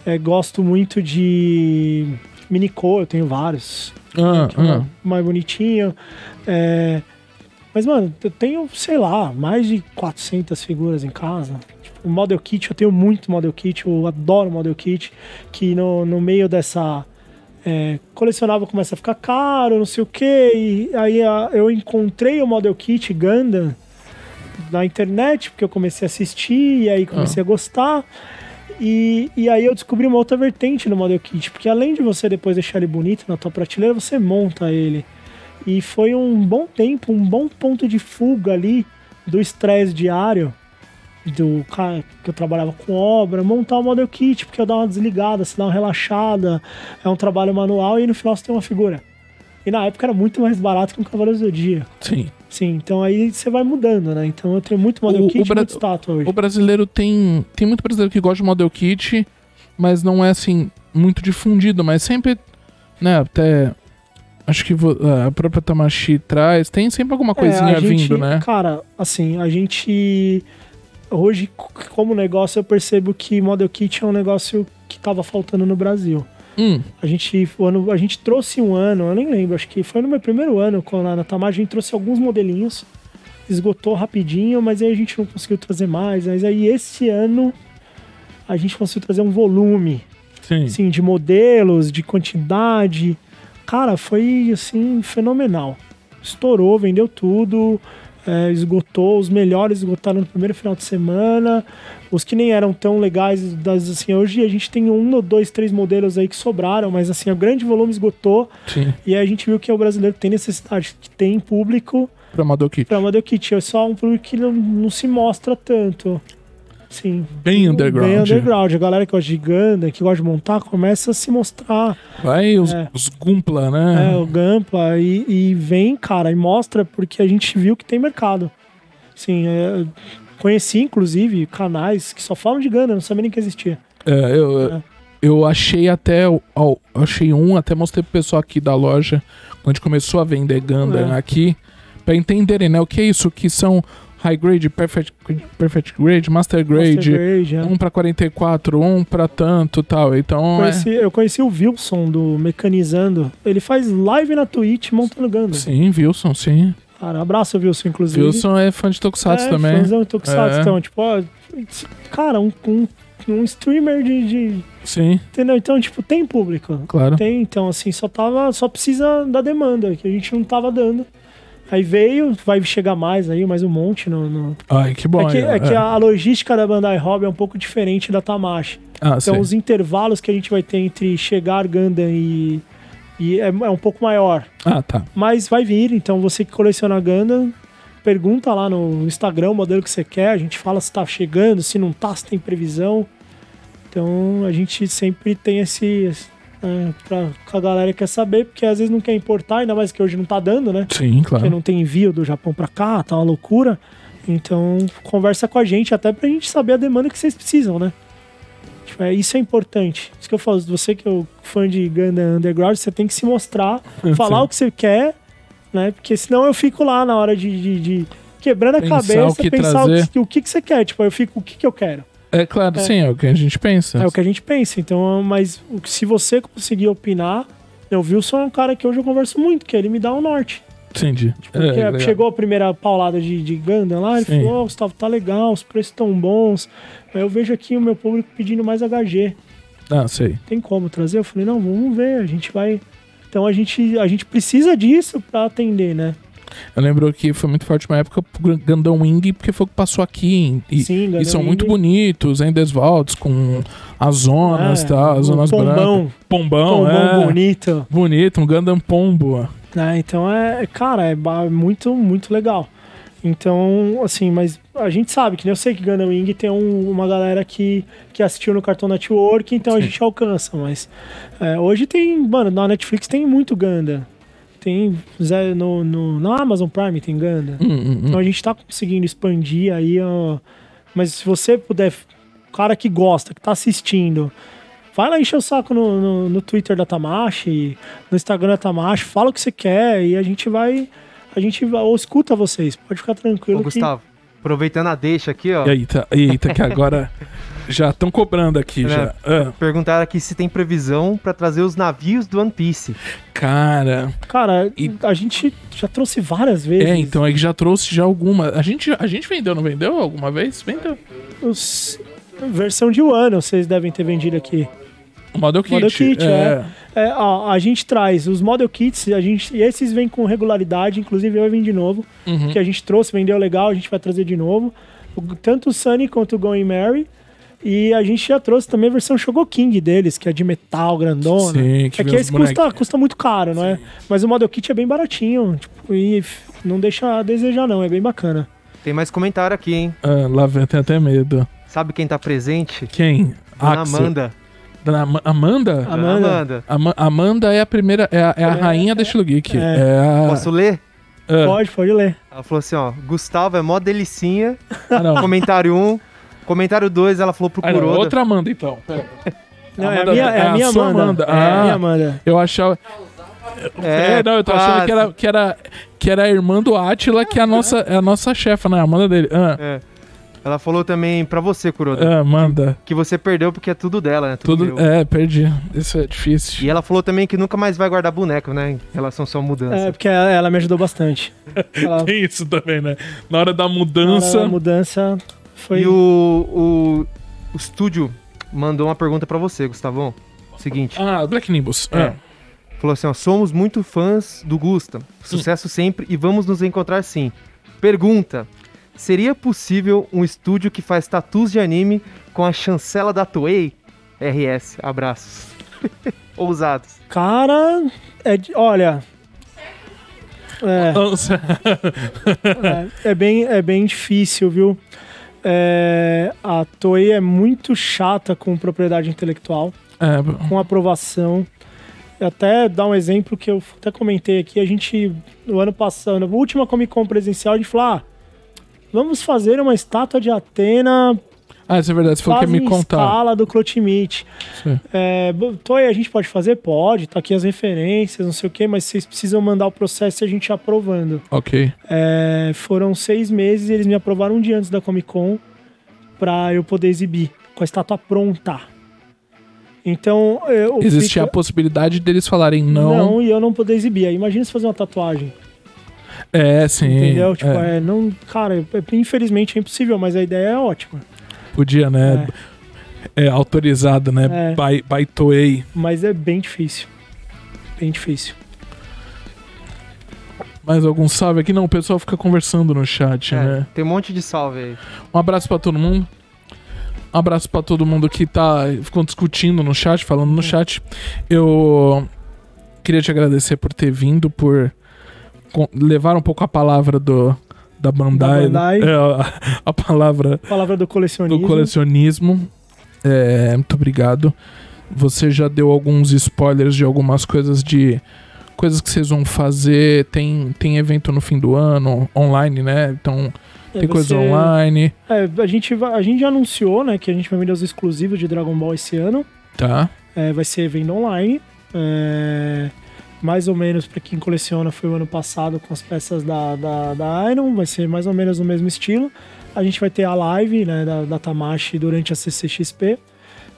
S3: é, gosto muito de Minico, eu tenho vários,
S1: Ah,
S3: que é
S1: ah.
S3: mais bonitinho. é, mas, mano, eu tenho, sei lá, mais de 400 figuras em casa. Tipo, Model Kit, eu tenho muito Model Kit, eu adoro Model Kit, que no, no meio dessa... É, colecionável começa a ficar caro, não sei o que, e aí a- eu encontrei o Model Kit Gundam na internet, porque eu comecei a assistir e aí comecei a gostar. E, e aí eu descobri uma outra vertente no Model Kit, porque além de você depois deixar ele bonito na tua prateleira, você monta ele. E foi um bom tempo, um bom ponto de fuga ali do estresse diário do cara que eu trabalhava com obra, montar o model kit, porque eu dava uma desligada, se dá uma relaxada, é um trabalho manual e no final você tem uma figura. E na época era muito mais barato que um Cavaleiro do Dia.
S1: Sim.
S3: Sim, então aí você vai mudando, né? Então eu tenho muito model
S1: O-
S3: kit e muito estátua hoje.
S1: O brasileiro tem. Tem muito brasileiro que gosta de model kit, mas não é assim, muito difundido, mas sempre. Né, até. Acho que a própria Tamashi traz. Tem sempre alguma coisinha
S3: É, gente-
S1: vindo, né?
S3: Cara, assim, a gente. Hoje, como negócio, eu percebo que model kit é um negócio que tava faltando no Brasil.
S1: Hum,
S3: A gente, o ano, a gente trouxe um ano, eu nem lembro, acho que foi no meu primeiro ano com lá na Tamar, a gente trouxe alguns modelinhos, esgotou rapidinho, mas aí a gente não conseguiu trazer mais. Mas aí esse ano a gente conseguiu trazer um volume,
S1: sim.
S3: assim, de modelos, de quantidade. Cara, foi assim, fenomenal. Estourou, vendeu tudo, é, esgotou, os melhores esgotaram no primeiro final de semana. Os que nem eram tão legais, das, assim, hoje a gente tem um ou dois, três modelos aí que sobraram, mas assim, o grande volume esgotou.
S1: Sim.
S3: E a gente viu que o brasileiro tem necessidade, que tem público
S1: Pra model kit.
S3: para model kit. É só um público que não, não se mostra tanto. Sim.
S1: Bem underground.
S3: Bem underground. A galera que gosta de Ganda, que gosta de montar, começa a se mostrar.
S1: Vai os,
S3: É.
S1: os Gumpla,
S3: É,
S1: né?
S3: o Gampa e, e vem, cara, e mostra porque a gente viu que tem mercado. Sim, é, conheci, inclusive, canais que só falam de Ganda, não sabia nem que existia.
S1: É, eu,
S3: É.
S1: eu achei até. ó, achei um, até mostrei pro pessoal aqui da loja, quando a gente começou a vender Gundam
S3: É.
S1: aqui, pra entenderem, né? O que é isso? Que são High Grade, Perfect, perfect Grade, Master Grade.
S3: Master Grade, é.
S1: Um pra 44, um pra tanto tal. Então, é,
S3: Conheci- eu conheci o Wilson do Mecanizando. Ele faz live na Twitch montando Ganda.
S1: sim, Wilson, sim.
S3: Cara, abraço, Wilson, inclusive.
S1: Wilson é fã de Tokusatsu
S3: é,
S1: também.
S3: fãzão de Tokusatsu,
S1: É.
S3: então, tipo, ó, cara, um, um, um streamer de, de-
S1: Sim,
S3: Entendeu? Então, tipo, tem público.
S1: claro.
S3: Tem, então, assim, só tava. Só precisa da demanda, que a gente não tava dando. Aí veio, vai chegar mais aí, mais um monte no. no-
S1: Ai, que bom.
S3: é que, é que a logística da Bandai Hobby é um pouco diferente da Tamashi.
S1: Ah,
S3: Então,
S1: sim.
S3: os intervalos que a gente vai ter entre chegar Gundam e. e é, é um pouco maior.
S1: Ah, tá.
S3: Mas vai vir, então você que coleciona Gundam, pergunta lá no Instagram o modelo que você quer, a gente fala se tá chegando, se não tá, se tem previsão. Então a gente sempre tem esse. É, pra, que a galera quer saber, porque às vezes não quer importar, ainda mais que hoje não tá dando, né?
S1: Sim,
S3: Porque
S1: claro.
S3: não tem envio do Japão pra cá, tá uma loucura. Então conversa com a gente, até pra gente saber a demanda que vocês precisam, né? Tipo, é, isso é importante. Isso que eu falo, você que é o fã de Gundam Underground, você tem que se mostrar, falar o que você quer, né? Porque senão eu fico lá na hora de, de- de quebrando a
S1: Pensar
S3: cabeça,
S1: o
S3: pensar o que, o que que você quer. Tipo, eu fico, o que que eu quero?
S1: É claro,
S3: É.
S1: sim, é o que a gente pensa.
S3: É o que a gente pensa. Então, mas se você conseguir opinar, o Wilson é um cara que hoje eu converso muito, que ele me dá o norte.
S1: Entendi.
S3: Porque
S1: É, legal.
S3: chegou a primeira paulada de, de Gundam lá, ele
S1: Sim.
S3: falou, "Ó, Gustavo, tá legal, os preços tão bons. Aí eu vejo aqui o meu público pedindo mais HG.
S1: Ah, sei.
S3: Tem como trazer? Eu falei, não, vamos ver, a gente vai. Então a gente, a gente precisa disso pra atender, né?
S1: Eu lembro que foi muito forte uma época pro Gundam Wing, porque foi o que passou aqui. E,
S3: Sim,
S1: e são
S3: Wing.
S1: muito bonitos, em Desvaldos, com as zonas,
S3: É,
S1: tá? As zonas brancas.
S3: pombão,
S1: Pombão,
S3: pombão
S1: é.
S3: bonito.
S1: Bonito, um Gundam Pombo.
S3: né? Então é, cara, é muito, muito legal. Então, assim, mas a gente sabe que nem eu sei que Gundam Wing tem um- uma galera que, que assistiu no Cartoon Network, então a
S1: Sim.
S3: gente alcança, mas é, hoje tem, mano, na Netflix tem muito Gundam. Tem no, no, na Amazon Prime tem Gundam.
S1: Hum, hum, hum.
S3: Então a gente tá conseguindo expandir aí, ó. Mas se você puder, o cara que gosta, que tá assistindo, vai lá encher o saco no, no, no Twitter da Tamashi, no Instagram da Tamashi, fala o que você quer e a gente vai. A gente vai, ou escuta vocês, pode ficar tranquilo.
S2: Ô,
S3: que-
S2: Gustavo, aproveitando a deixa aqui, ó.
S1: Eita, eita, que agora já estão cobrando aqui
S2: É.
S1: já. Ah,
S2: Perguntaram aqui se tem previsão pra trazer os navios do One Piece.
S1: cara,
S3: Cara,
S1: E-
S3: a gente já trouxe várias vezes.
S1: é, então aí já trouxe já alguma. A gente, a gente vendeu, não vendeu alguma vez? Vendeu.
S3: Os, versão de Wano, vocês devem ter vendido aqui.
S1: O Model Kit.
S3: Model Kit, é. É, ó, a gente traz os model kits, a gente, e esses vêm com regularidade, inclusive vai vir de novo,
S1: Uhum.
S3: que a gente trouxe, vendeu legal, a gente vai trazer de novo. O- tanto o Sunny quanto o Going Mary. E a gente já trouxe também a versão Shogo King deles, que é de metal, grandona.
S1: Sim, que
S3: é que esse custa, custa muito caro, não é? Mas o Model Kit é bem baratinho, tipo, e não deixa a desejar não, é bem bacana.
S2: Tem mais comentário aqui, hein?
S1: Ah, lá vem, tem até medo.
S2: Sabe quem tá presente?
S1: Quem?
S2: Dona
S1: Axel.
S2: Amanda.
S1: Ama- Amanda?
S3: Amanda.
S2: Amanda.
S1: Ama- Amanda é a primeira, é a, é a
S3: É,
S1: rainha da Estilo Geek.
S3: é.
S1: É, a.
S2: Posso ler?
S1: Ah,
S3: Pode, pode ler.
S2: Ela falou assim, ó. Gustavo é mó delicinha.
S1: ah, não.
S2: Comentário 1. Comentário 2, ela falou pro
S1: Ah,
S2: Kuroda.
S1: outra Amanda, então. Pera.
S3: Não, é a
S1: Amanda-
S3: minha, é
S1: é
S3: a
S1: a
S3: minha
S1: sua
S3: Amanda.
S1: Amanda.
S3: É a
S1: Ah.
S3: minha Amanda.
S1: Eu achava. É, não, eu tô achando
S2: quase.
S1: que era, que, era, que era a irmã do Átila, que é a nossa, é a nossa chefa, né? A Amanda dele. Ah,
S2: É. Ela falou também pra você, Kuroda,
S1: ah, Amanda.
S2: que você perdeu porque é tudo dela, né? Tudo,
S1: Tudo, é, perdi. Isso é difícil.
S2: E ela falou também que nunca mais vai guardar boneco, né? Em relação à sua mudança.
S3: É, porque ela, ela me ajudou bastante. Ela,
S1: Tem isso também, né? Na hora da
S3: na
S1: mudança.
S3: hora da mudança foi...
S2: E o, o, o estúdio mandou uma pergunta pra você, Gustavão. Seguinte,
S1: Ah, Black Nimbus.
S2: É.
S1: Ah.
S2: falou assim, ó, somos muito fãs do Gusta. Sucesso sempre e vamos nos encontrar sim. Pergunta, seria possível um estúdio que faz tatus de anime com a chancela da Toei? RS, abraços. Ousados.
S3: Cara, é de- olha... É, é, é bem, é bem difícil, viu? É, a Toei é muito chata com propriedade intelectual.
S1: É,
S3: com aprovação. E Até dar um exemplo que eu até comentei aqui, a gente, no ano passado, na última Comic Con presencial, a gente falou, ah, vamos fazer uma estátua de Atena
S1: ah, isso é verdade. Você falou que ia me contar.
S3: escala do Clotimite. É, Toei, a gente pode fazer? Pode, tá aqui as referências, não sei o quê, mas vocês precisam mandar o processo e a gente aprovando.
S1: Ok.
S3: É, foram seis meses e eles me aprovaram um dia antes da Comic Con pra eu poder exibir, com a estátua pronta. Então, eu
S1: Existia
S3: fico-
S1: a possibilidade deles falarem não.
S3: não, e eu não poder exibir. Aí imagina se fazer uma tatuagem,
S1: É, sim.
S3: entendeu? Tipo,
S1: é.
S3: é, não, cara, é- infelizmente é impossível, mas a ideia é ótima.
S1: Podia, né? É, autorizado, né?
S3: É.
S1: By, by Toei.
S3: Mas é bem difícil. Bem difícil.
S1: Mais algum salve aqui? Não, o pessoal fica conversando no chat,
S2: É,
S1: né?
S2: Tem um monte de salve aí.
S1: Um abraço pra todo mundo. Um abraço pra todo mundo que tá ficou discutindo no chat, falando no chat. Eu queria te agradecer por ter vindo, por con- levar um pouco a palavra do da Bandai,
S3: Bandai.
S1: É, a, a palavra
S3: Palavra do colecionismo.
S1: do colecionismo. É, muito obrigado. Você já deu alguns spoilers de algumas coisas de coisas que vocês vão fazer. Tem, tem evento no fim do ano, online, né? Então
S3: É,
S1: tem coisa
S3: ser-
S1: online,
S3: É, a, gente a gente já anunciou, né, que a gente vai vender os exclusivos de Dragon Ball esse ano.
S1: tá?
S3: É, vai ser venda online. É, mais ou menos para quem coleciona foi o ano passado com as peças da, da, da Iron. Vai ser mais ou menos no mesmo estilo. A gente vai ter a live né, da, da Tamashi durante a CCXP.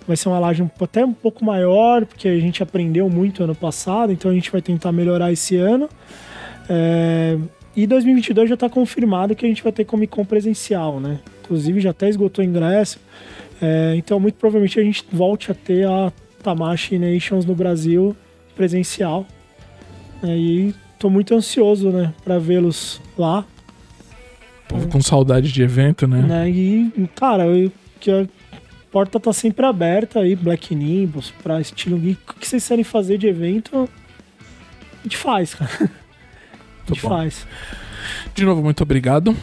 S3: Vai ser uma live até um pouco maior, porque a gente aprendeu muito ano passado, então a gente vai tentar melhorar esse ano. É, e 2022 já está confirmado que a gente vai ter Comic Con presencial, né? Inclusive já até esgotou ingresso. É, então, muito provavelmente a gente volte a ter a Tamashi Nations no Brasil presencial. É, e tô muito ansioso, né, para vê-los lá.
S1: Povo com saudade de evento, né?
S3: Né? E, cara, eu, que a porta tá sempre aberta aí, Black Nimbus, pra estilo geek. O que vocês querem fazer de evento, a gente faz, cara. A gente faz.
S1: De novo, muito obrigado.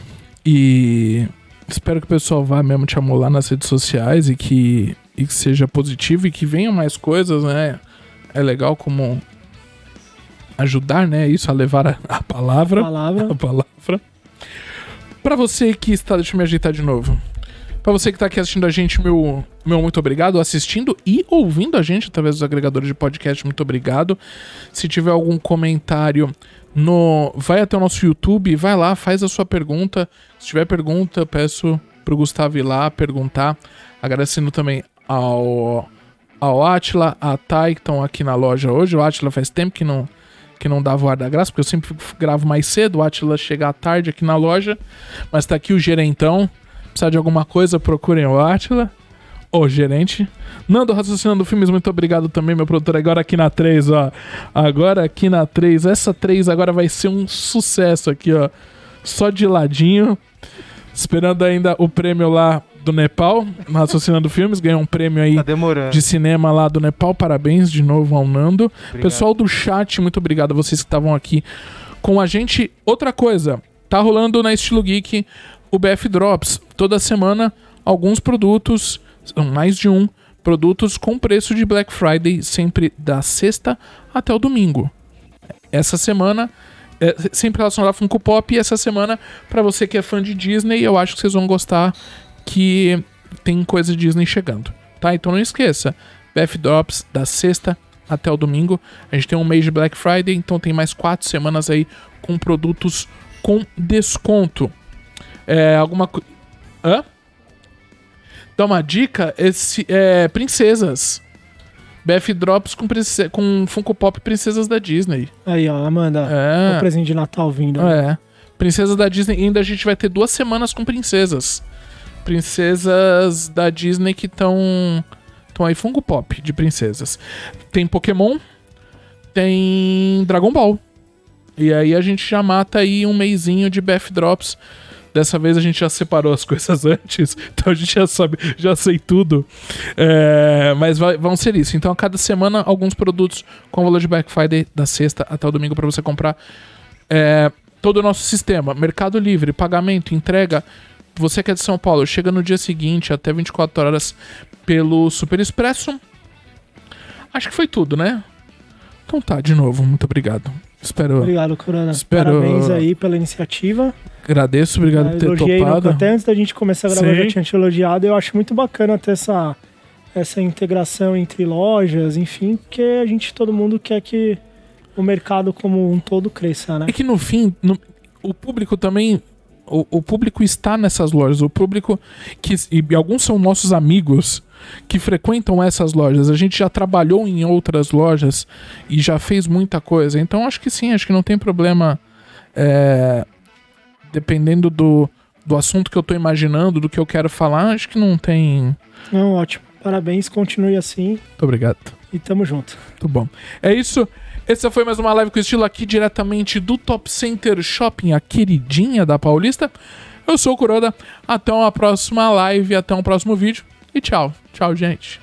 S1: E espero que o pessoal vá mesmo te amolar nas redes sociais e que, e que seja positivo e que venham mais coisas, né? É legal como ajudar, né? Isso a levar a, a palavra.
S3: Palavra.
S1: A palavra. Pra você que está. Deixa eu me ajeitar de novo. Pra você que tá aqui assistindo a gente, meu, meu muito obrigado. Assistindo e ouvindo a gente através dos agregadores de podcast, muito obrigado. Se tiver algum comentário no. Vai até o nosso YouTube, vai lá, faz a sua pergunta. Se tiver pergunta, peço pro Gustavo ir lá perguntar. Agradecendo também ao. Ao Atila, a Thay, que estão aqui na loja hoje. O Atila faz tempo que não, que não dava o ar da graça, porque eu sempre gravo mais cedo. O Atila chega à tarde aqui na loja. Mas tá aqui o gerentão. Precisar de alguma coisa, procurem o Atila. O gerente. Nando Raciocinando Filmes, muito obrigado também, meu produtor. Agora aqui na 3, ó. Agora aqui na 3. Essa 3 agora vai ser um sucesso aqui, ó. Só de ladinho. Esperando ainda o prêmio lá do Nepal, raciocinando filmes, ganhou um prêmio aí
S2: Tá
S1: de cinema lá do Nepal. Parabéns de novo ao Nando.
S2: Obrigado.
S1: Pessoal do chat, muito obrigado a vocês que estavam aqui com a gente. Outra coisa, tá rolando na Estilo Geek o BF Drops. Toda semana, alguns produtos, são mais de um, produtos com preço de Black Friday, sempre da sexta até o domingo. Essa semana, é, sempre relacionado a Funko Pop, e essa semana, pra você que é fã de Disney, eu acho que vocês vão gostar que tem coisa Disney chegando, tá? Então não esqueça, BF Drops da sexta até o domingo. A gente tem um mês de Black Friday, então tem mais quatro semanas aí com produtos com desconto. É, alguma coisa. Hã? Dá uma dica: esse, é, princesas. BF Drops com, com Funko Pop Princesas da Disney.
S3: Aí, ó, Amanda,
S1: É.
S3: o presente de Natal vindo.
S1: É. Princesas da Disney. E ainda a gente vai ter duas semanas com princesas. Princesas da Disney que estão. Estão aí Funko Pop de princesas. Tem Pokémon. Tem Dragon Ball. E aí a gente já mata aí um meizinho de BF Drops. Dessa vez a gente já separou as coisas antes, então a gente já sabe, já sei tudo. É, mas vai- vão ser isso. Então a cada semana alguns produtos com valor de Black Friday da sexta até o domingo para você comprar é, todo o nosso sistema. Mercado Livre, pagamento, entrega. Você que é de São Paulo, chega no dia seguinte, até 24 horas, pelo Super Expresso. Acho que foi tudo, né? Então tá, de novo, muito obrigado. Espero.
S3: Obrigado, Corona.
S1: Espero-
S3: Parabéns aí pela iniciativa.
S1: Agradeço, obrigado
S3: Eu
S1: por ter
S3: no-
S1: topado.
S3: até antes da gente começar a gravar, eu
S1: Sim.
S3: já tinha te elogiado. Eu acho muito bacana ter essa, essa integração entre lojas, enfim, porque a gente, todo mundo quer que o mercado como um todo cresça, né?
S1: É que no fim, no- o público também. O, o público está nessas lojas. O público que. E alguns são nossos amigos que frequentam essas lojas. A gente já trabalhou em outras lojas e já fez muita coisa. Então acho que sim, acho que não tem problema. é, dependendo do, do assunto que eu tô imaginando, do que eu quero falar, acho que não tem.
S3: Não, ótimo. Parabéns, continue assim
S1: Muito obrigado.
S3: e tamo junto.
S1: Muito bom. É isso. Essa foi mais uma live com estilo aqui diretamente do Top Center Shopping, a queridinha da Paulista. Eu sou o Kuroda. Até uma próxima live, até um próximo vídeo. E tchau. Tchau, gente.